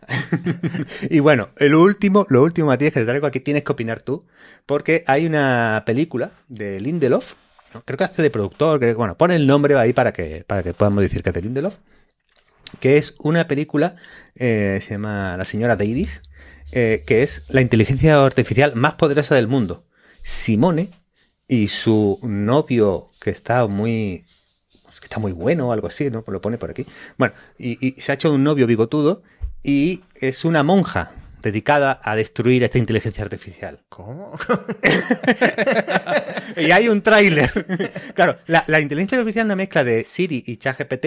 y bueno, lo último, lo último, Matías, que te traigo aquí, tienes que opinar tú, porque hay una película de Lindelof, creo que hace de productor, bueno, pone el nombre ahí para que, para que podamos decir que es de Lindelof, que es una película, eh, se llama La señora Davis, eh, que es la inteligencia artificial más poderosa del mundo. Simone y su novio, que está muy que está muy bueno o algo así, ¿no? Lo pone por aquí. Bueno, y, se ha hecho un novio bigotudo y es una monja dedicada a destruir esta inteligencia artificial.
¿Cómo?
y hay un tráiler. claro, la, inteligencia artificial es una mezcla de Siri y ChatGPT,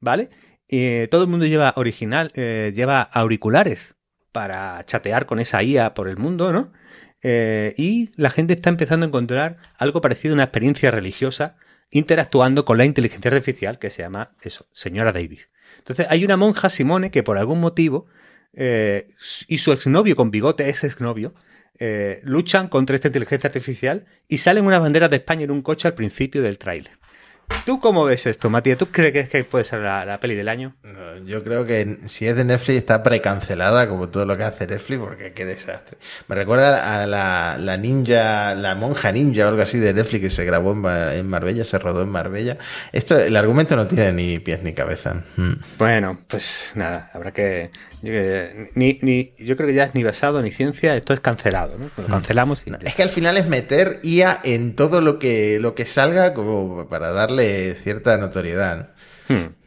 ¿vale? Y todo el mundo lleva original, eh, lleva auriculares para chatear con esa IA por el mundo, ¿no? Eh, y la gente está empezando a encontrar algo parecido a una experiencia religiosa interactuando con la inteligencia artificial que se llama eso, señora Davis. Entonces hay una monja Simone que por algún motivo eh, y su exnovio con bigote, ese exnovio, eh, luchan contra esta inteligencia artificial y salen unas banderas de España en un coche al principio del tráiler. ¿Tú cómo ves esto, Matías? ¿Tú crees que puede ser la, peli del año?
yo creo que si es de Netflix está precancelada, como todo lo que hace Netflix, porque qué desastre. Me recuerda a la, ninja, la monja ninja o algo así de Netflix que se grabó en, Marbella, se rodó en Marbella. Esto, el argumento no tiene ni pies ni cabeza.
Mm. Bueno, pues nada, habrá que. ni, ni, yo creo que ya es ni basado ni ciencia, esto es cancelado, ¿no? Lo mm. cancelamos y.
Es que al final es meter IA en todo lo que, lo que salga como para darle cierta notoriedad. Hmm.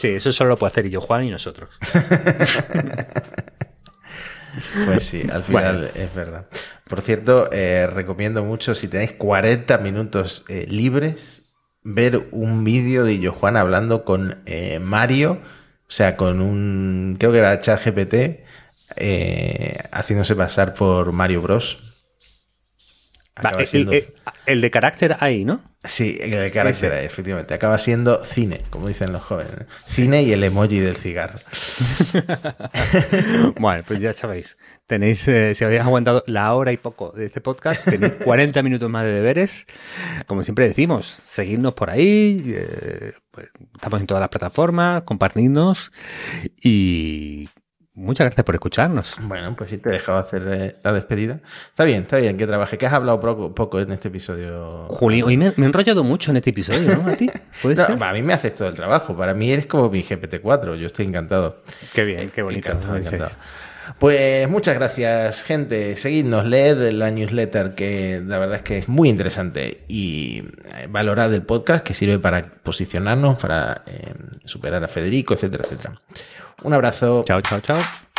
Sí, eso solo lo puede hacer yo, Juan y nosotros.
pues sí, al final es verdad. Por cierto, eh, recomiendo mucho, si tenéis 40 minutos eh, libres, ver un vídeo de yo, Juan, hablando con eh, Mario, o sea, con un, creo que era ChatGPT, haciéndose pasar por Mario Bros.
El, de carácter ahí, ¿no?
Sí, el carácter, efectivamente. Acaba siendo cine, como dicen los jóvenes. Cine y el emoji del cigarro.
bueno, pues ya sabéis. Tenéis, eh, si habéis aguantado la hora y poco de este podcast, tenéis 40 minutos más de deberes. Como siempre decimos, seguidnos por ahí. Eh, pues, estamos en todas las plataformas, compartidnos y muchas gracias por escucharnos.
Bueno, pues sí, te he dejado hacer eh, la despedida. Está bien, está bien que trabaje. Que has hablado poco, en este episodio.
Juli, hoy me, he enrollado mucho en este episodio, ¿no? ¿A ti?
¿Puede ser? A mí me haces todo el trabajo. Para mí eres como mi GPT-4. Yo estoy encantado.
Qué bien, qué bonito.
Pues muchas gracias, gente. Seguidnos, leed la newsletter, que la verdad es que es muy interesante. Y eh, valorad el podcast, que sirve para posicionarnos, para eh, superar a Federico, etcétera, etcétera. Un abrazo.
Chao, chao, chao.